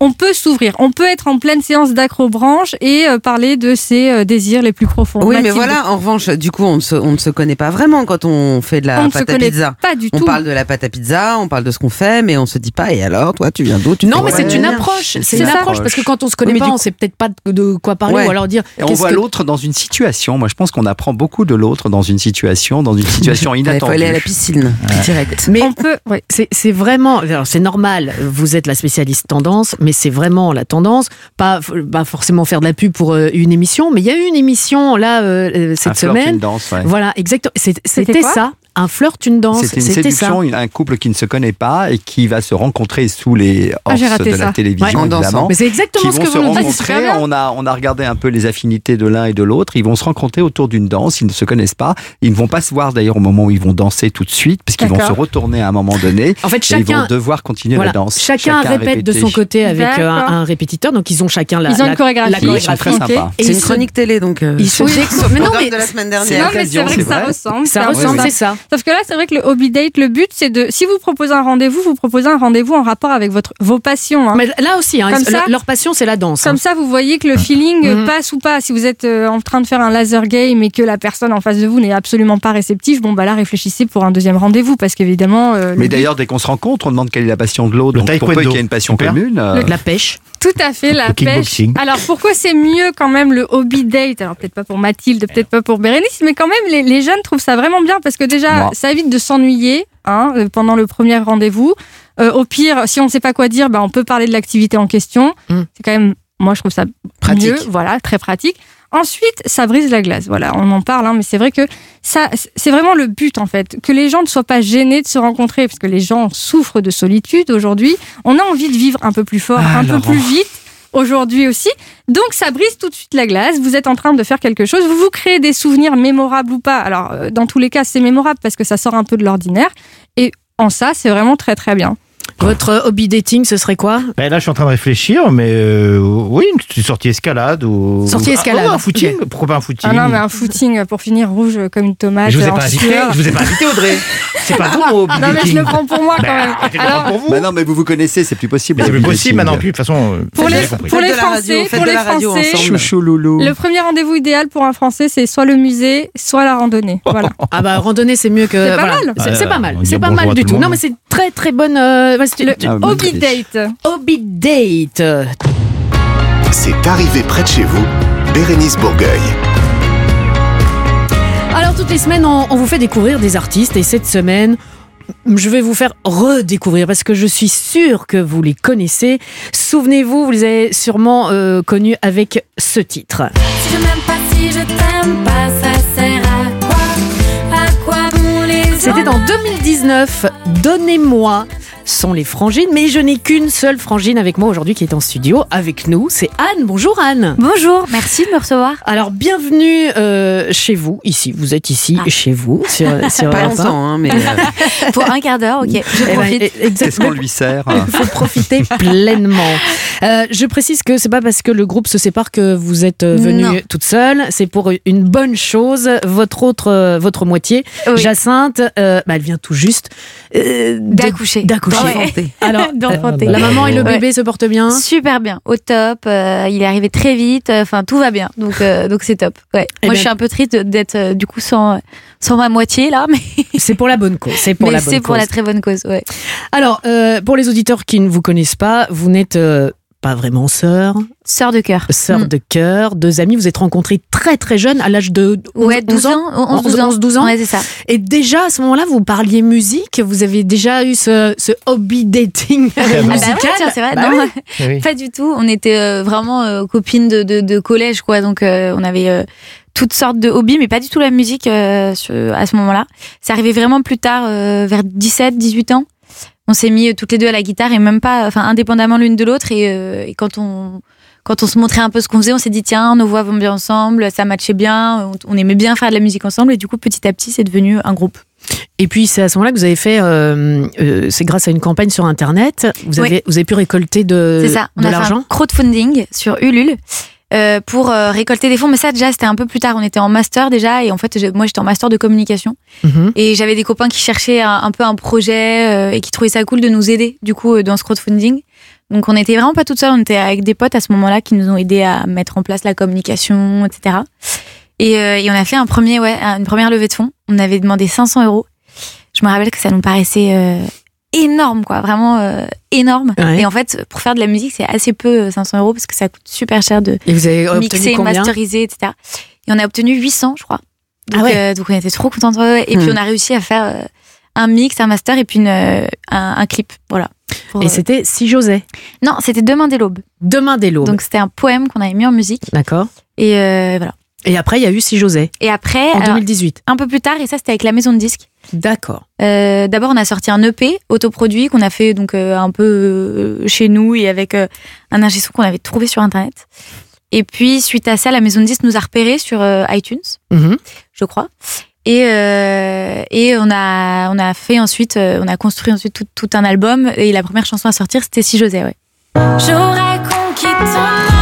on peut s'ouvrir, on peut être en pleine séance d'acrobranche et euh, parler de ses euh, désirs les plus profonds. Oui, mais voilà, en revanche, du coup, on ne, se, on ne se connaît pas vraiment quand on fait de la on ne se pâte à connaît pizza. pas du On tout. parle de la pâte à pizza, on parle de ce qu'on fait, mais on se dit pas, et alors, toi, tu viens d'où tu Non, mais c'est une approche. C'est une ça. approche parce que quand on se connaît Oui, pas, on sait peut-être pas de- quoi parler Ouais. ou alors dire. Et on voit que- l'autre dans une situation. Moi, je pense qu'on apprend beaucoup de l'autre dans une situation, dans une situation Il faut inattendue. aller à la piscine, direct. Mais On peut, ouais. c'est c'est vraiment, alors c'est normal, vous êtes la spécialiste tendance, mais c'est vraiment la tendance. Pas, pas forcément faire de la pub pour euh, une émission, mais il y a eu une émission là euh, euh, Un cette flirt, semaine. une danse, ouais. Voilà, exactement. C'était ça, un flirt, une danse. C'était une C'était ça. séduction, une- un couple qui ne se connaît pas et qui va se rencontrer sous les Ah, j'ai orses raté de la ça. télévision, Ouais, évidemment. Mais c'est exactement qui ce vont que vous nous dites. bien. On a, on a regardé un peu les affinités de l'un et de l'autre. Ils vont se rencontrer autour d'une danse. Ils ne se connaissent pas. Ils ne vont pas se voir d'ailleurs au moment où ils vont danser tout de suite, parce qu'ils vont se retourner à un moment donné. En fait, et ils chacun- vont devoir continuer Voilà. la danse. Chacun, répète de son côté avec euh, un, répétiteur, donc ils ont chacun la, Ils ont une la- chorégraphie. la sont Ils sont très Ok. sympas. Et C'est une chronique télé, donc. euh, Ils découvrent- Mais non, mais de la semaine C'est Non, mais c'est vrai que ça ressemble. ça ressemble, c'est ça. Sauf que là, c'est vrai que le hobby date, le but, c'est de, si vous proposez un rendez-vous, vous proposez un rendez-vous en rapport avec votre, vos passions. hein. Mais là aussi, hein, Comme le- ça- leur passion, c'est la danse. Comme hein. ça, vous voyez que le feeling Mhm. passe ou pas. Si vous êtes euh, en train de faire un laser game et que la personne en face de vous n'est absolument pas réceptive, bon, bah là, réfléchissez pour un deuxième rendez-vous parce qu'évidemment. euh, Mais but- d'ailleurs, dès qu'on se rencontre, on demande quelle est la passion de l'autre. Donc, pour peu qu'il y ait une passion commune. euh, La pêche. Tout à fait, la pêche. Alors pourquoi c'est mieux quand même le hobby date? Alors peut-être pas pour Mathilde, peut-être pas pour Bérénice, mais quand même les, les jeunes trouvent ça vraiment bien parce que déjà Moi. ça évite de s'ennuyer hein, euh, pendant le premier rendez-vous. Euh, au pire, si on ne sait pas quoi dire, bah, on peut parler de l'activité en question. C'est quand même, moi je trouve ça Pratique. mieux, voilà, très pratique. Ensuite, ça brise la glace. Voilà, on en parle, hein, mais c'est vrai que ça, c'est vraiment le but en fait, que les gens ne soient pas gênés de se rencontrer, parce que les gens souffrent de solitude aujourd'hui. On a envie de vivre un peu plus fort, Ah, un peu plus vite aujourd'hui aussi. Donc ça brise tout de suite la glace. Vous êtes en train de faire quelque chose. Vous vous créez des souvenirs mémorables ou pas. Alors euh, dans tous les cas, c'est mémorable parce que ça sort un peu de l'ordinaire. Et en ça, c'est vraiment très très bien. Votre hobby dating, ce serait quoi? Ben là, je suis en train de réfléchir, mais euh, oui, une sortie escalade ou. Sortie escalade. Ah, un footing. Ok. Pourquoi pas un footing Ah non, mais un footing pour finir rouge comme une tomate. Je vous ai pas invité, sueur. je vous ai pas invité, Audrey. C'est pas vous, mon hobby Non, mais je le prends pour moi quand Ben, même. le Alors, pour vous. Bah non, mais vous vous connaissez, c'est plus possible. C'est plus possible maintenant, plus de toute façon. euh, Pour les, pour les Français, faites pour de les la radio Français, ensemble. Chouchou loulou. le premier rendez-vous idéal pour un Français, c'est soit le musée, soit la randonnée. Voilà. Ah bah randonnée c'est mieux que C'est pas mal. C'est- pas mal, on dit c'est pas bonjour mal du tout. Non mais c'est très très bonne. C'est- Le Ah, magnifique. date. hobby date. C'est arrivé près de chez vous, Bérénice Bourgueil. Alors toutes les semaines, on, on vous fait découvrir des artistes et cette semaine, je vais vous faire redécouvrir parce que je suis sûre que vous les connaissez. Souvenez-vous, vous les avez sûrement euh, connus avec ce titre. Si je m'aime pas, si je t'aime pas, ça sert à quoi? À quoi bon les C'était en 2019. Donnez-moi sont les frangines, mais je n'ai qu'une seule frangine avec moi aujourd'hui qui est en studio avec nous. C'est Anne. Bonjour Anne. Bonjour, merci de me recevoir. Alors bienvenue euh, chez vous, ici. Vous êtes ici chez vous sur, sur Pas longtemps, hein, mais. euh, Pour un quart d'heure, ok, je Eh ben, profite. Qu'est-ce exactement. qu'on lui sert Il faut profiter pleinement. Euh, je précise que c'est pas parce que le groupe se sépare que vous êtes euh, Non. venue toute seule. C'est pour une bonne chose. Votre autre, euh, votre moitié, Oui. Jacinthe, euh, bah, elle vient tout juste euh, D'accoucher. D'accoucher. Ouais. Alors, euh, la maman et le Ouais. bébé se portent bien. Super bien, au top. euh, il est arrivé très vite. Enfin, tout va bien. Donc, euh, donc c'est top. Ouais. Eh Moi, ben- je suis un peu triste d'être euh, du coup sans, sans ma moitié là, mais, C'est pour la bonne cause. C'est pour mais la bonne c'est pour cause. la très bonne cause. Ouais. Alors, euh, pour les auditeurs qui ne vous connaissent pas, vous n'êtes euh, pas vraiment sœur, Sœur de cœur. sœur Mm. de cœur, deux amis. Vous êtes rencontrés très très jeunes, à l'âge de 11, Ouais, 12 ans, 11, 12 ans. 11, 12 ans. Ouais, c'est ça. Et déjà, à ce moment-là, vous parliez musique, vous avez déjà eu ce, ce hobby dating Ah bah musical. ouais, tiens, c'est vrai. Bah non, oui. Oui. pas du tout. On était euh, vraiment euh, copines de, de, de collège, quoi. Donc, euh, on avait euh, toutes sortes de hobbies, mais pas du tout la musique euh, à ce moment-là. C'est arrivé vraiment plus tard, euh, vers 17, 18 ans. On s'est mis euh, toutes les deux à la guitare et même pas, enfin, indépendamment l'une de l'autre. Et, euh, et quand on quand on se montrait un peu ce qu'on faisait, on s'est dit tiens, nos voix vont bien ensemble, ça matchait bien, on, on aimait bien faire de la musique ensemble et du coup petit à petit c'est devenu un groupe. Et puis, c'est à ce moment-là que vous avez fait, euh, euh, c'est grâce à une campagne sur Internet, vous Oui. avez, vous avez pu récolter de, C'est ça. On de a fait un l'argent. crowdfunding sur Ulule. Euh, pour euh, récolter des fonds, mais ça déjà c'était un peu plus tard. On était en master déjà, et en fait moi j'étais en master de communication, Mhm. et j'avais des copains qui cherchaient un, un peu un projet euh, et qui trouvaient ça cool de nous aider du coup dans ce crowdfunding. Donc on était vraiment pas toutes seules, on était avec des potes à ce moment-là qui nous ont aidés à mettre en place la communication, etc. Et, et on a fait un premier, ouais, une première levée de fonds. On avait demandé 500 euros. Je me rappelle que ça nous paraissait énorme, quoi, vraiment euh, énorme. Ouais. Et en fait, pour faire de la musique, c'est assez peu euh, 500 euros parce que ça coûte super cher de Et vous avez mixer, masteriser, etc. Et on a obtenu 800, je crois. Donc, Ah ouais. euh, donc on était trop contents. Et Hmm. puis on a réussi à faire euh, un mix, un master et puis une, euh, un, un clip. Voilà. Pour, Et euh, c'était Si José. Non, c'était Demain dès l'aube. Demain dès l'aube. Donc c'était un poème qu'on avait mis en musique. D'accord. Et euh, voilà. Et après, il y a eu Si José. Et après, En alors, 2018. un peu plus tard, et ça c'était avec la maison de disques. D'accord. Euh, D'abord, on a sorti un EP autoproduit qu'on a fait donc euh, un peu euh, chez nous et avec euh, un ingé son qu'on avait trouvé sur internet. Et puis suite à ça, la maison de disques nous a repérés sur euh, iTunes, Mhm. je crois. Et, euh, et on a on a fait ensuite, euh, on a construit ensuite tout, tout un album et la première chanson à sortir c'était Si José, ouais. J'aurais conquis ton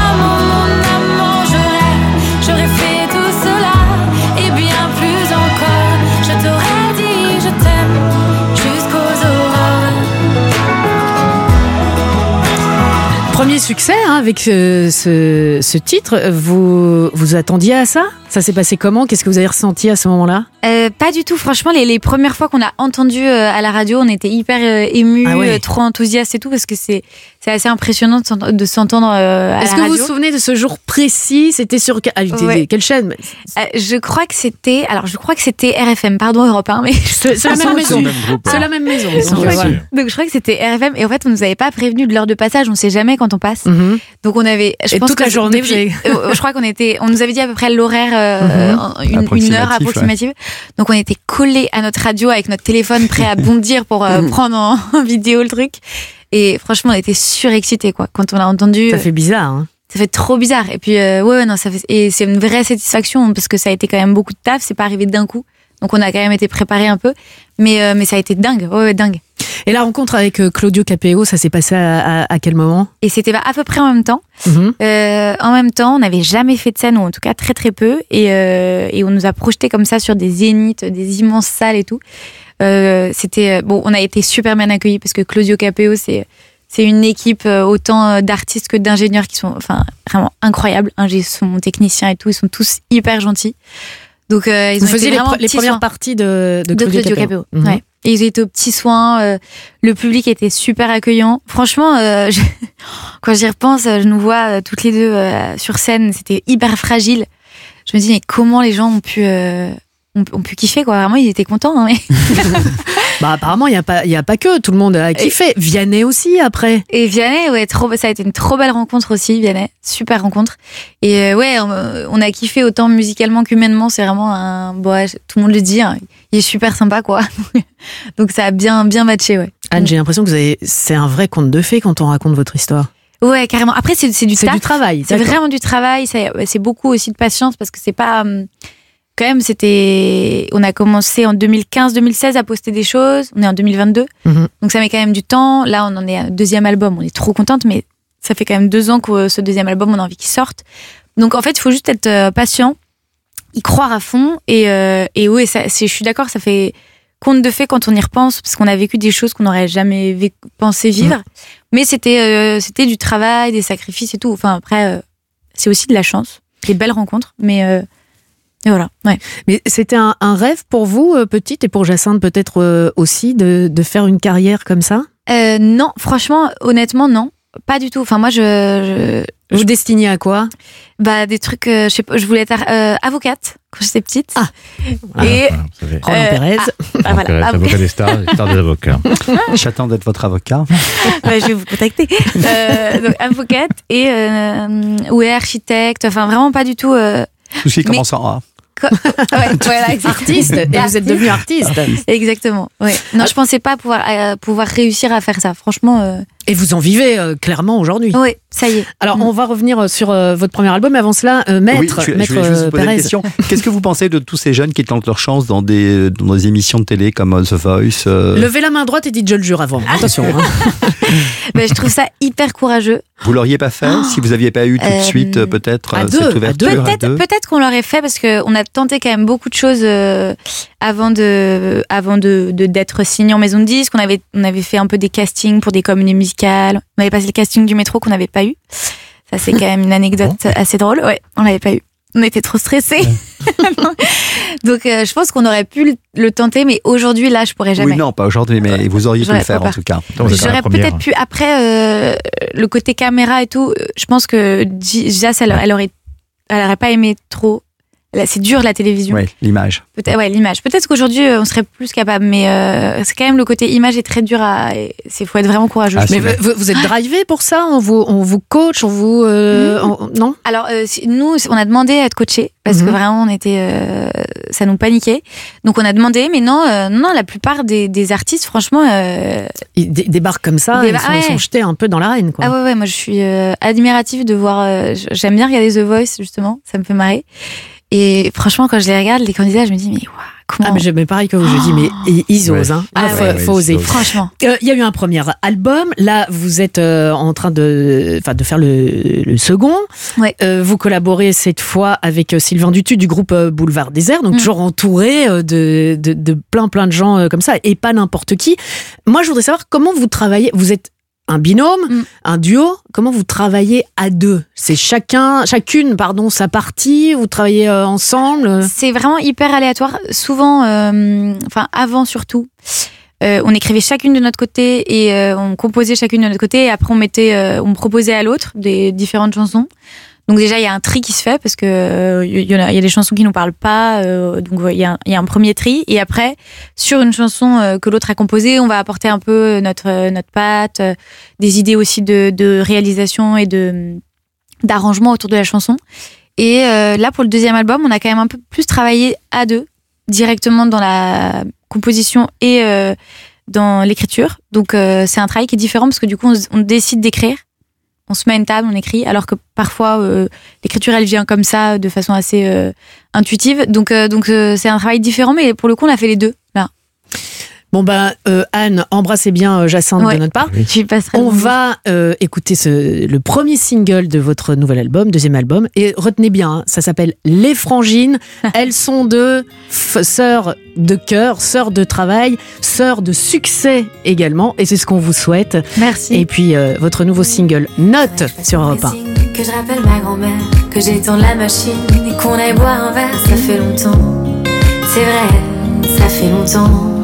succès hein, avec euh, ce, ce titre. Vous vous attendiez à ça? Ça s'est passé comment? Qu'est-ce que vous avez ressenti à ce moment-là? Euh, pas du tout. Franchement, les, les premières fois qu'on a entendu euh, à la radio, on était hyper euh, émus, Ah ouais. euh, trop enthousiastes et tout, parce que c'est c'est assez impressionnant de s'ent- de s'entendre euh, à Est-ce la que vous radio. vous souvenez de ce jour précis? C'était sur ah, c'était- Ouais. quelle chaîne? Euh, je crois que c'était, alors je crois que c'était RFM, pardon Europe 1, mais C'est c'est la même maison. C'est la même maison. Donc, je crois que- donc je crois que c'était RFM et en fait on nous avait pas prévenu de l'heure de passage, on sait jamais quand on passe. Mhm. Donc on avait, je Et pense toute que la journée, depuis- euh, je crois qu'on était, on nous avait dit à peu près l'horaire, euh, Mhm. en- une, heure ouais. approximative. Donc on était collés à notre radio avec notre téléphone prêt à bondir pour euh, prendre en, vidéo le truc. Et franchement on était surexcités quoi quand on a entendu. Ça fait bizarre. Hein. Ça fait trop bizarre. Et puis, euh, ouais, ouais, non, ça fait, et c'est une vraie satisfaction parce que ça a été quand même beaucoup de taf. C'est pas arrivé d'un coup. Donc, on a quand même été préparé un peu. Mais, euh, mais ça a été dingue. Ouais, ouais, dingue. Et la rencontre avec euh, Claudio Capéo, ça s'est passé à, à- à quel moment? Et c'était à peu près en même temps. Mhm. Euh, en même temps, on n'avait jamais fait de scène, ou en tout cas très très peu. Et, euh, et on nous a projeté comme ça sur des zéniths, des immenses salles et tout. Euh, c'était bon, on a été super bien accueillis parce que Claudio Capéo, c'est c'est une équipe autant d'artistes que d'ingénieurs qui sont enfin vraiment incroyables. Ingé son technicien et tout, ils sont tous hyper gentils. Donc ils Vous ont été faisiez les, vraiment pre- les premières parties de, de de Claudio, Claudio Capéo. Capéo. Ouais. Et ils étaient aux petits soins. euh, le public était super accueillant. Franchement, euh, je- quand j'y repense, euh, je nous vois euh, toutes les deux euh, sur scène. C'était hyper fragile. Je me dis, mais comment les gens ont pu, ont, ont pu kiffer, quoi. Vraiment, ils étaient contents. hein, mais... Bah, apparemment, il n'y a, pas- il a pas que. Tout le monde a kiffé. Vianney aussi, après. Et Vianney, ouais, trop, ça a été une trop belle rencontre aussi, Vianney. Super rencontre. Et euh, ouais, on, on a kiffé autant musicalement qu'humainement. C'est vraiment un. Bon, tout le monde le dit. hein, il est super sympa, quoi. Donc ça a bien, bien matché, ouais. Anne, j'ai l'impression que vous avez... c'est un vrai conte de fées quand on raconte votre histoire. Ouais, carrément. Après, c'est du du travail, C'est vraiment du travail. C'est beaucoup aussi de patience parce que c'est pas. hum, Quand même, c'était. On a commencé en 2015-2016 à poster des choses. On est en 2022. Mhm. Donc ça met quand même du temps. Là, on en est à un deuxième album. On est trop contente, mais ça fait quand même deux ans que euh, ce deuxième album, on a envie qu'il sorte. Donc en fait, il faut juste être euh, patient, y croire à fond. Et, euh, et oui, ça, je suis d'accord, ça fait conte de fait quand on y repense, parce qu'on a vécu des choses qu'on n'aurait jamais pensé vivre. Mais c'était euh, c'était du travail, des sacrifices et tout. Enfin, après, euh, c'est aussi de la chance, des belles rencontres. Mais, mais voilà, ouais. Mais c'était un, un rêve pour vous, euh, petite, et pour Jacinthe peut-être euh, aussi, de, de faire une carrière comme ça? Euh, non, franchement, honnêtement, non. Pas du tout. Enfin, moi, je. je Vous destinez à quoi? Bah, des trucs. euh, je sais pas, je voulais être euh, avocate quand j'étais petite. Ah Et. Roland Pérez. ah, voilà. Pérez, Avo- avocat des stars, des stars des avocats. J'attends d'être votre avocat. Ouais, je vais vous contacter. Euh, donc, avocate et. Euh, ouais, architecte. Enfin, vraiment pas du tout. euh, Tout ce qui Mais- commence en A. ouais, voilà. Artiste, et vous êtes devenu artiste. Exactement. Ouais. Non, je pensais pas pouvoir, euh, pouvoir réussir à faire ça. Franchement. euh, Et vous en vivez euh, clairement aujourd'hui. Oui, ça y est. Alors, on va revenir euh, sur euh, votre premier album. Mais avant cela, euh, Maître, oui, je, je Maître voulais juste vous poser question. Qu'est-ce que vous pensez de tous ces jeunes qui tentent leur chance dans des, dans des émissions de télé comme The Voice euh, Levez la main droite et dites je le jure avant. Attention. hein. Ben, je trouve ça hyper courageux. Vous l'auriez pas fait si vous aviez pas eu tout de suite euh, peut-être à deux, cette ouverture Peut-être peut-être qu'on l'aurait fait parce qu'on a tenté quand même beaucoup de choses euh, avant de avant de d'être signé en maison de disque. On avait on avait fait un peu des castings pour des comédies musicales. On avait passé le casting du métro qu'on n'avait pas eu. Ça c'est quand même une anecdote assez drôle. Ouais, on l'avait pas eu. On était trop stressés. Donc euh, je pense qu'on aurait pu le, le tenter, mais aujourd'hui là je pourrais jamais. Oui, non, pas aujourd'hui, mais vous auriez pu le faire en tout cas. J'aurais peut-être pu après euh, le côté caméra et tout. Je pense que Jazz, elle, elle aurait, elle aurait pas aimé trop. C'est dur la télévision. Oui, l'image. Peut-être, ouais, l'image. Peut-être qu'aujourd'hui euh, on serait plus capable, mais euh, c'est quand même le côté image est très dur à. C'est faut être vraiment courageux. Mais vous, vous- vous êtes drivé pour ça On vous, on vous coach On vous. euh, on- non? Alors euh, si- nous, on a demandé à être coaché parce que Mhm. vraiment on était, euh, ça nous paniquait. Donc on a demandé, mais non, euh, non, la plupart des, des artistes, franchement, euh, Ils dé- débarquent comme ça, Des- ils, sont, ils ouais. sont jetés un peu dans l'arène. Quoi. Ah ouais, ouais, moi je suis euh, admirative de voir. euh, J'aime bien regarder The Voice, justement, ça me fait marrer. Et franchement, quand je les regarde, les candidats, je me dis, mais waouh, comment. Ah, mais, je- mais pareil que vous, je dis, mais ils, ils osent. Ouais. Hein. Ah Ah, faut, ouais, faut ouais, oser. Franchement. Euh, Il y a eu un premier album. Là, vous êtes euh, en train de, de faire le, le second. Euh, vous collaborez cette fois avec Sylvain Dutu du groupe Boulevard Désert, Mm. donc toujours entouré de, de, de plein plein de gens comme ça, et pas n'importe qui. Moi, je voudrais savoir comment vous travaillez. Vous êtes un binôme, un duo. Comment vous travaillez à deux? C'est chacun, chacune, pardon, sa partie. Vous travaillez euh, ensemble? C'est vraiment hyper aléatoire. Souvent, euh, enfin avant surtout, euh, on écrivait chacune de notre côté et on composait chacune de notre côté. Et après, on mettait, on proposait à l'autre des différentes chansons. Donc déjà, il y a un tri qui se fait parce que euh, il y, en a, il y a des chansons qui nous parlent pas. euh, donc il y, a un- premier tri. Et après, sur une chanson euh, que l'autre a composée, on va apporter un peu notre euh, notre patte, euh, des idées aussi de, réalisation et de d'arrangement autour de la chanson. Et euh, là, pour le deuxième album, on a quand même un peu plus travaillé à deux, directement dans la composition et euh, dans l'écriture. Donc euh, c'est un travail qui est différent parce que du coup, on décide d'écrire, on se met une table, on écrit, alors que parfois euh, l'écriture elle vient comme ça, de façon assez euh, intuitive. Donc euh, donc c'est un travail différent, mais pour le coup, on a fait les deux. Bon ben euh, Anne, embrassez bien euh, Jacinthe Ouais. de notre part. On va euh, écouter ce, le premier single de votre nouvel album, deuxième album, et retenez bien, hein, ça s'appelle Les Frangines. Elles sont deux sœurs de cœur, sœurs de travail, sœurs de succès également, et c'est ce qu'on vous souhaite. Merci. Et puis euh, votre nouveau single Note sur Europe 1. Que je rappelle ma grand-mère, que j'étends la machine et qu'on aille boire un verre, ça fait longtemps. C'est vrai, ça fait longtemps.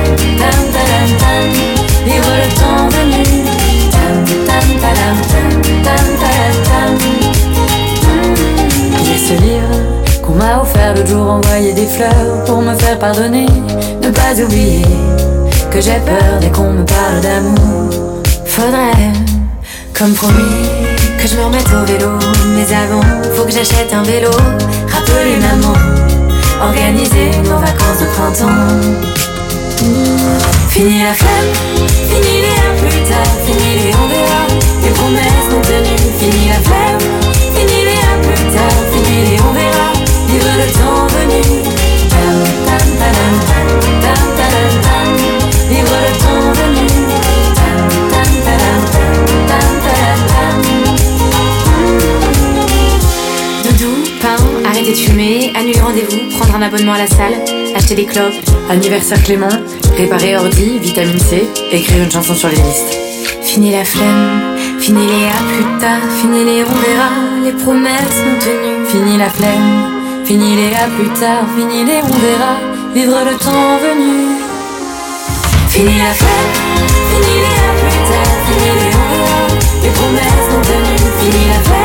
J'ai ce livre qu'on m'a offert le jour, envoyé des fleurs pour me faire pardonner, ne pas oublier que j'ai peur dès qu'on me parle d'amour. Faudrait, comme promis, que je me remette au vélo. Mais avant, faut que j'achète un vélo. Rappeler maman, organiser nos vacances de printemps. Fini la flemme, fini les plus tard, fini les on les promesses non tenues. Fini la flemme, fini les à plus tard, fini les on verra, vivre le temps venu. Vivre le temps venu. Doudou, pain, arrêtez de fumer, annuler rendez-vous, prendre un abonnement à la salle, acheter des clopes, anniversaire Clément, réparer ordi, vitamine C, écrire une chanson sur les listes. Fini la flemme, fini les à plus tard, fini les on verra, les promesses non tenues. Fini la flemme, fini les à plus tard, fini les on verra, vivre le temps venu. Fini la flemme, fini les à plus tard, fini les on verra, les promesses non tenues. Fini la flemme,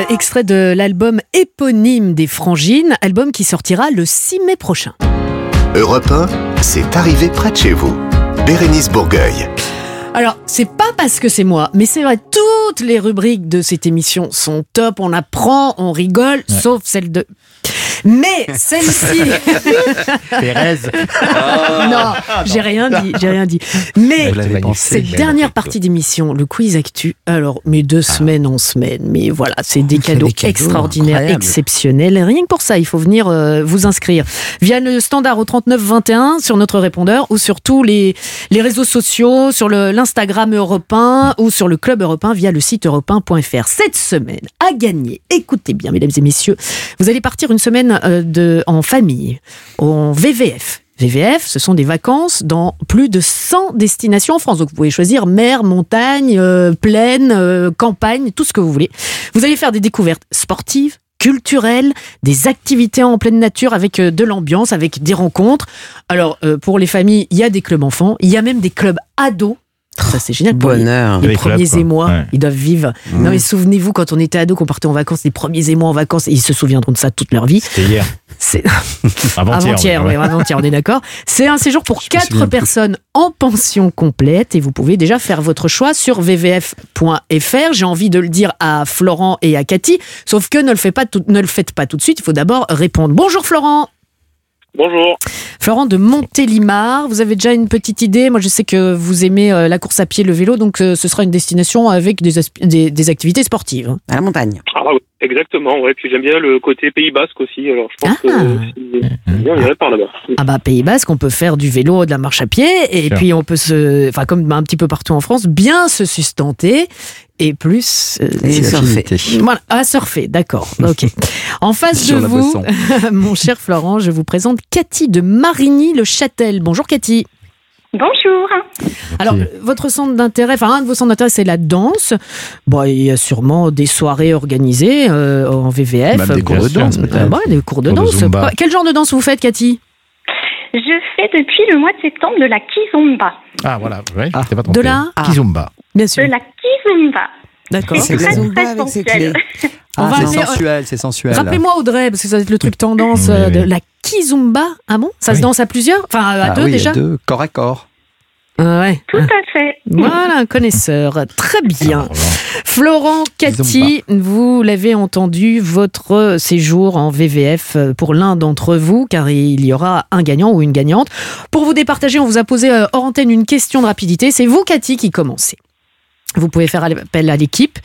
Extrait de l'album éponyme des Frangines, album qui sortira le 6 mai prochain. Europe 1, c'est arrivé près de chez vous. Bérénice Bourgueil. Alors, c'est pas parce que c'est moi, mais c'est vrai, toutes les rubriques de cette émission sont top, on apprend, on rigole, sauf celle de... Mais celle-ci... Pérez. non, j'ai rien dit, j'ai rien dit. Mais cette dernière partie d'émission, le quiz actu, alors, mais de semaine en semaine, mais voilà, c'est des fait cadeaux des cadeaux extraordinaires, incroyables. exceptionnels. Rien que pour ça, il faut venir euh, vous inscrire via le standard au 39 21 sur notre répondeur ou sur tous les, les réseaux sociaux, sur l'Instagram européen ou sur le club européen via le site européen.fr. Cette semaine, à gagner, écoutez bien, mesdames et messieurs, vous allez partir une semaine euh, de, en famille, en VVF. VVF, ce sont des vacances dans plus de 100 destinations en France. Donc vous pouvez choisir mer, montagne, euh, plaine, euh, campagne, tout ce que vous voulez. Vous allez faire des découvertes sportives, culturelles, des activités en pleine nature avec de l'ambiance, avec des rencontres. Alors pour les familles, il y a des clubs enfants, il y a même des clubs ados. Ça c'est génial. Bonheur. Les, premiers émois, Ouais. ils doivent vivre. Mmh. Non mais souvenez-vous quand on était ado, qu'on partait en vacances, les premiers émois en vacances, ils se souviendront de ça toute leur vie. C'était hier. C'est Avant-hier, avant-hier, ouais. oui, avant-hier, on est d'accord. C'est un séjour pour quatre plus. personnes en pension complète et vous pouvez déjà faire votre choix sur vvf.fr. J'ai envie de le dire à Florent et à Cathy, sauf que ne le, faites pas tout, ne le faites pas tout de suite, il faut d'abord répondre. Bonjour Florent Bonjour. Florent de Montélimar, vous avez déjà une petite idée Moi je sais que vous aimez euh, la course à pied, le vélo, donc euh, ce sera une destination avec des, asp- des, des activités sportives. À la montagne. Ah oui, exactement, ouais. Puis j'aime bien le côté Pays Basque aussi, alors je pense Ah. que si bien, on irait par là-bas. Ah bah Pays Basque, on peut faire du vélo, de la marche à pied, et puis on peut se, enfin comme un petit peu partout en France, bien se sustenter et plus euh, Et surfer. Voilà, à surfer, d'accord. Ok. En face de vous, mon cher Florent, je vous présente Cathy de Marigny-le-Châtel. Bonjour Cathy. Bonjour. Alors, votre centre d'intérêt, enfin, un de vos centres d'intérêt, c'est la danse. Bon, il y a sûrement des soirées organisées euh, en VVF. Même des cours de danse, peut-être. Euh, ouais, des cours de Cours de danse. Quel genre de danse vous faites, Cathy? Je fais depuis le mois de septembre de la kizomba. Ah, voilà. Ouais, c'est pas De la Kizumba. Bien sûr. De la kizomba. D'accord. C'est très, c'est appeler- sensuel, c'est sensuel. Rappelez-moi Audrey, parce que ça va être le truc tendance euh, de la kizumba. Ah bon? Ça se danse à plusieurs? Enfin, à Ah deux oui, à déjà? deux, corps à corps. Ah ouais. Tout à fait. Voilà, un connaisseur. Très bien. Florent, Cathy, vous l'avez entendu, votre séjour en VVF pour l'un d'entre vous, car il y aura un gagnant ou une gagnante. Pour vous départager, on vous a posé euh, hors antenne une question de rapidité. C'est vous, Cathy, qui commencez. Vous pouvez faire appel à l'équipe,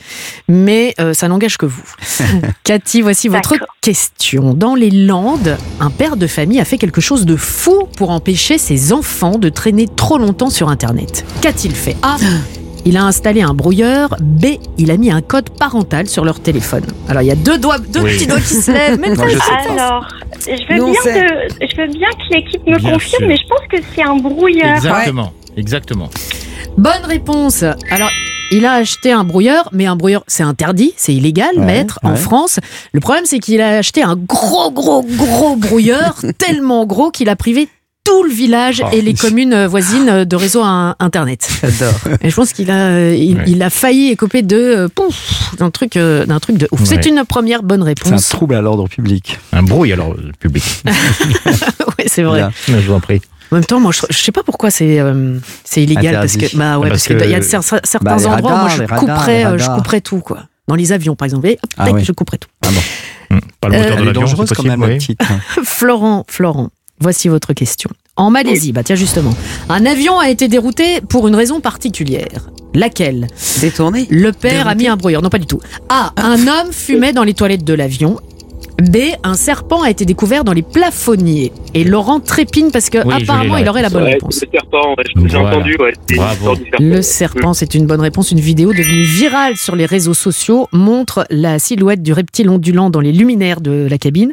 mais euh, ça n'engage que vous. Cathy, voici votre question. Dans les Landes, un père de famille a fait quelque chose de fou pour empêcher ses enfants de traîner trop longtemps sur Internet. Qu'a-t-il fait A. Il a installé un brouilleur. B. Il a mis un code parental sur leur téléphone. Alors il y a deux doigts, deux Oui. petits doigts qui se lèvent. Même pas je. Alors, je veux, Nous, bien que, je veux bien que l'équipe me Bien confirme, sûr. mais je pense que c'est un brouilleur. Exactement. Exactement. Bonne réponse. Alors, il a acheté un brouilleur, mais un brouilleur, c'est interdit, c'est illégal, Ouais, mettre en. France. Le problème, c'est qu'il a acheté un gros, gros, gros brouilleur, tellement gros qu'il a privé tout le village Oh. et les communes euh, voisines de réseau à Internet. J'adore. Et je pense qu'il a, euh, il, il a failli écoper de, euh, pouf, d'un truc, euh, d'un truc de ouf. C'est une première bonne C'est un réponse. trouble à l'ordre public. Un brouille alors public. oui, c'est vrai. Bien. Je vous en prie. En même temps, moi, je, je sais pas pourquoi c'est euh, c'est illégal Interdit. parce que bah ouais, Parce parce, que que- il y a cer- cer- certains Bah, endroits où moi je radars, couperais euh, je couperais tout quoi. Dans les avions par exemple, et hop, Ah tac, oui. je couperais tout. Ah bon. Pas le moteur Euh, de Elle est l'avion, dangereuse c'est quand même, oui. petite. Florent, Florent, voici votre question. En Malaisie, bah tiens justement, un avion a été dérouté pour une raison particulière. Laquelle? Détourné? Le père a mis un brouilleur. Non, pas du tout. A. Un homme fumait dans les toilettes de l'avion. B. Un serpent a été découvert dans les plafonniers. Et Laurent trépine parce que Oui, apparemment il aurait la bonne Ouais, réponse. Le serpent, ouais, je- j'ai Voilà. entendu, ouais. c'est une Bravo. histoire du serpent. Le serpent, c'est une bonne réponse. Une vidéo devenue virale sur les réseaux sociaux montre la silhouette du reptile ondulant dans les luminaires de la cabine.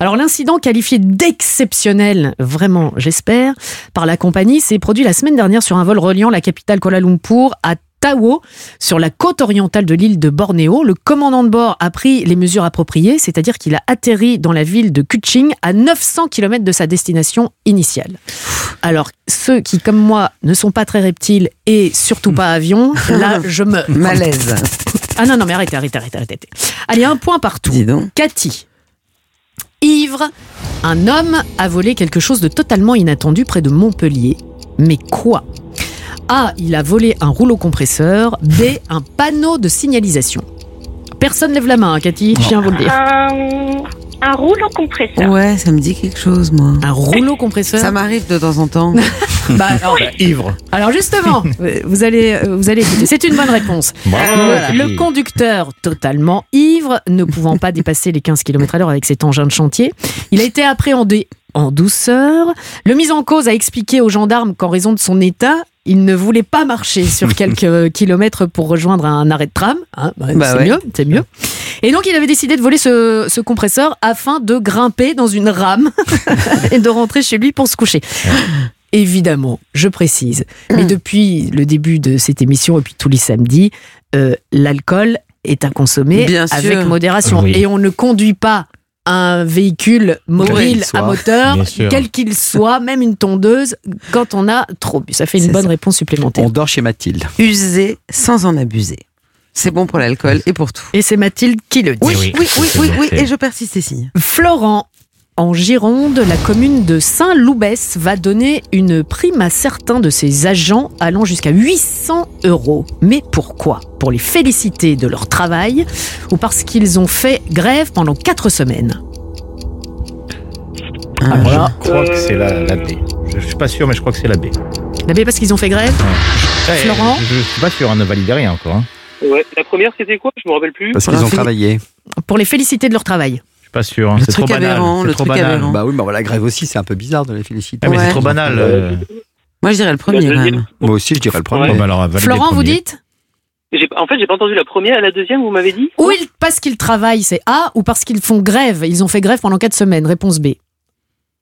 Alors l'incident qualifié d'exceptionnel, vraiment j'espère, par la compagnie s'est produit la semaine dernière sur un vol reliant la capitale Kuala Lumpur à Tao, sur la côte orientale de l'île de Bornéo. Le commandant de bord a pris les mesures appropriées, c'est-à-dire qu'il a atterri dans la ville de Kuching à 900 km de sa destination initiale. Alors, ceux qui, comme moi, ne sont pas très reptiles et surtout pas avions, là, je me... Malaise. Ah non, non, mais arrêtez, arrêtez, arrêtez, arrêtez. Allez, un point partout. Dis donc. Cathy. Ivre, un homme a volé quelque chose de totalement inattendu près de Montpellier. Mais quoi? A. Il a volé un rouleau compresseur. B. Un panneau de signalisation. Personne lève la main, hein, Cathy, je viens vous le dire. Un, un rouleau compresseur. Ouais, ça me dit quelque chose, moi. Un rouleau compresseur Ça m'arrive de temps en temps. Bah, alors, Ivre. alors justement, vous allez, vous allez écouter. C'est une bonne réponse. Bravo, Le- Cathy. le, conducteur, totalement ivre, ne pouvant pas dépasser les 15 km à l'heure avec cet engin de chantier, il a été appréhendé en douceur. Le mis en cause a expliqué aux gendarmes qu'en raison de son état, il ne voulait pas marcher sur quelques kilomètres pour rejoindre un arrêt de tram. Hein, bah, Bah c'est ouais. mieux, c'est mieux. Et donc, il avait décidé de voler ce, ce compresseur afin de grimper dans une rame et de rentrer chez lui pour se coucher. Évidemment, je précise. Mais depuis le début de cette émission et puis tous les samedis, euh, l'alcool est à consommer Bien sûr. avec modération. Oui. Et on ne conduit pas un véhicule mobile à moteur, quel qu'il soit, même une tondeuse, quand on a trop bu. Ça fait une bonne ça. réponse supplémentaire. On dort chez Mathilde. User sans en abuser. C'est bon pour l'alcool et pour tout. Et c'est Mathilde qui le dit. Oui, oui, oui, oui, oui, oui, et je persiste ici. Florent, en Gironde, la commune de Saint-Loubès va donner une prime à certains de ses agents allant jusqu'à 800 euros. Mais pourquoi? Pour les féliciter de leur travail ou parce qu'ils ont fait grève pendant 4 semaines? Ah, voilà. Je crois que c'est la, la B. Je, je suis pas sûr, mais je crois que c'est la B. La B parce qu'ils ont fait grève? Ouais, Florent? je, je suis pas sûr, hein, ne validez rien encore. hein. Ouais. La première, c'était quoi? Je me rappelle plus. Parce qu'ils ont travaillé. Pour les féliciter de leur travail. Je suis pas sûr, hein, Le c'est trop truc banal. c'est le trop truc banal. aberrant. Bah oui, mais la grève aussi, c'est un peu bizarre de les féliciter. Ah, mais c'est trop banal. euh. Moi, je dirais le premier, quand même. Moi aussi, je dirais le premier. Bah alors, Florent, vous dites En fait, j'ai pas entendu la première et la deuxième, vous m'avez dit Ou ils, parce qu'ils travaillent, c'est A, ou parce qu'ils font grève? Ils ont fait grève pendant 4 semaines. Réponse B.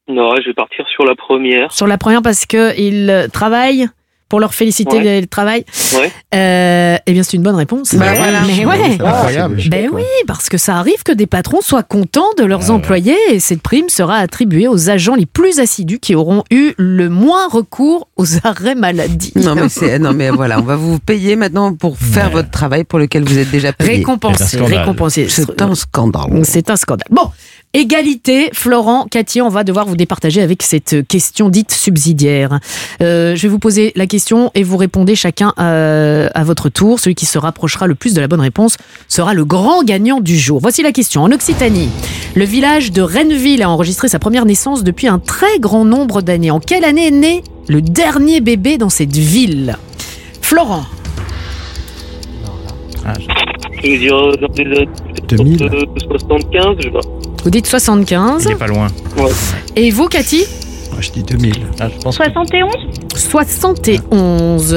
Non, je vais partir sur la première. Sur la première, parce qu'ils travaillent pour leur féliciter Ouais. le travail. Ouais. Euh, eh bien, c'est une bonne réponse. Bah voilà. Mais ouais. c'est incroyable. Ben oui, parce que ça arrive que des patrons soient contents de leurs employés et cette prime sera attribuée aux agents les plus assidus qui auront eu le moins recours aux arrêts maladie. Non mais, c'est- non mais voilà, on va vous payer maintenant pour faire votre travail pour lequel vous êtes déjà payé. Récompensé, récompensé. C'est un scandale. C'est un scandale. Bon, égalité, Florent, Cathy, on va devoir vous départager avec cette question dite subsidiaire. Euh, je vais vous poser la question et vous répondez chacun euh, à votre tour. Celui qui se rapprochera le plus de la bonne réponse sera le grand gagnant du jour. Voici la question. En Occitanie, le village de Renneville a enregistré sa première naissance depuis un très grand nombre d'années. En quelle année est né le dernier bébé dans cette ville? Florent. Je vais dire euh, dans les années 2000. euh, 75, je sais pas. Vous dites 75. Il est pas loin. Ouais. Et vous, Cathy je dis 2000. Ah, je pense 71 71.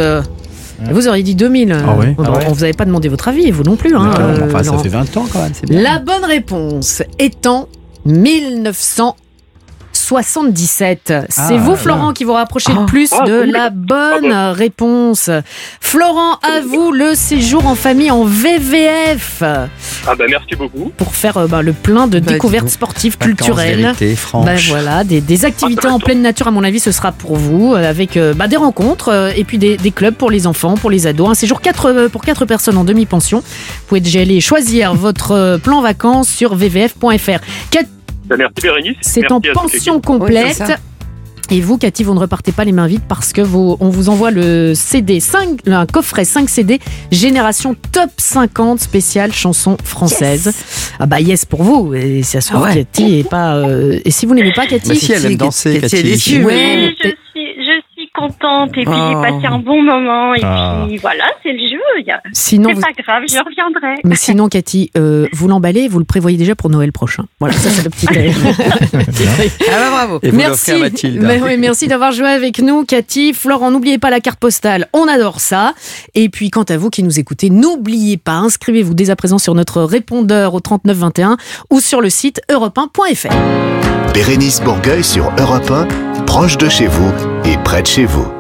Vous auriez dit 2000. Ah ouais Bon, Ah ouais On vous avait pas demandé votre avis, vous non plus. Hein, Non, euh, enfin, ça Laurent. fait 20 ans quand même, c'est bien. La bonne réponse étant 1977. C'est Ah, vous, là. Florent, qui vous rapprochez le Ah. plus Ah, de la bonne réponse. Florent, à vous le séjour en famille en VVF Ah bah merci beaucoup. pour faire euh, bah, le plein de découvertes sportives, Vacances culturelles. vérité. Bah voilà, des, des activités en pleine nature, à mon avis, ce sera pour vous, euh, avec euh, bah, des rencontres euh, et puis des, des clubs pour les enfants, pour les ados. Un séjour quatre, euh, pour 4 personnes en demi-pension. Vous pouvez déjà aller choisir votre plan vacances sur vvf.fr. Cat- merci Bérénice. C'est en pension complète. et vous, Cathy, vous ne repartez pas les mains vides parce que vous, on vous envoie le CD, 5, un coffret 5 CD, Génération Top 50 spéciale chanson française. Ah bah yes pour vous. Et ça se trouve, Ah ouais. Cathy est pas. euh, Et si vous n'aimez pas Cathy, Bah si, elle aime danser, Cathy Cathy. déçue. Ouais, Oui, contente et puis Oh. j'ai passé un bon moment et Ah. puis voilà, c'est le jeu. a- Sinon, c'est vous- pas grave, je reviendrai. Mais sinon, Cathy, euh, vous l'emballez, vous le prévoyez déjà pour Noël prochain. Voilà, ça c'est le petit. Ah bah bravo. Et vous merci. à Mathilde. Mais oui, merci d'avoir joué avec nous, Cathy. Florent, n'oubliez pas la carte postale, on adore ça. Et puis, quant à vous qui nous écoutez, n'oubliez pas, inscrivez-vous dès à présent sur notre répondeur au 3921 ou sur le site europe1.fr. Bérénice Bourgueil sur Europe 1, proche de chez vous et près de chez vous.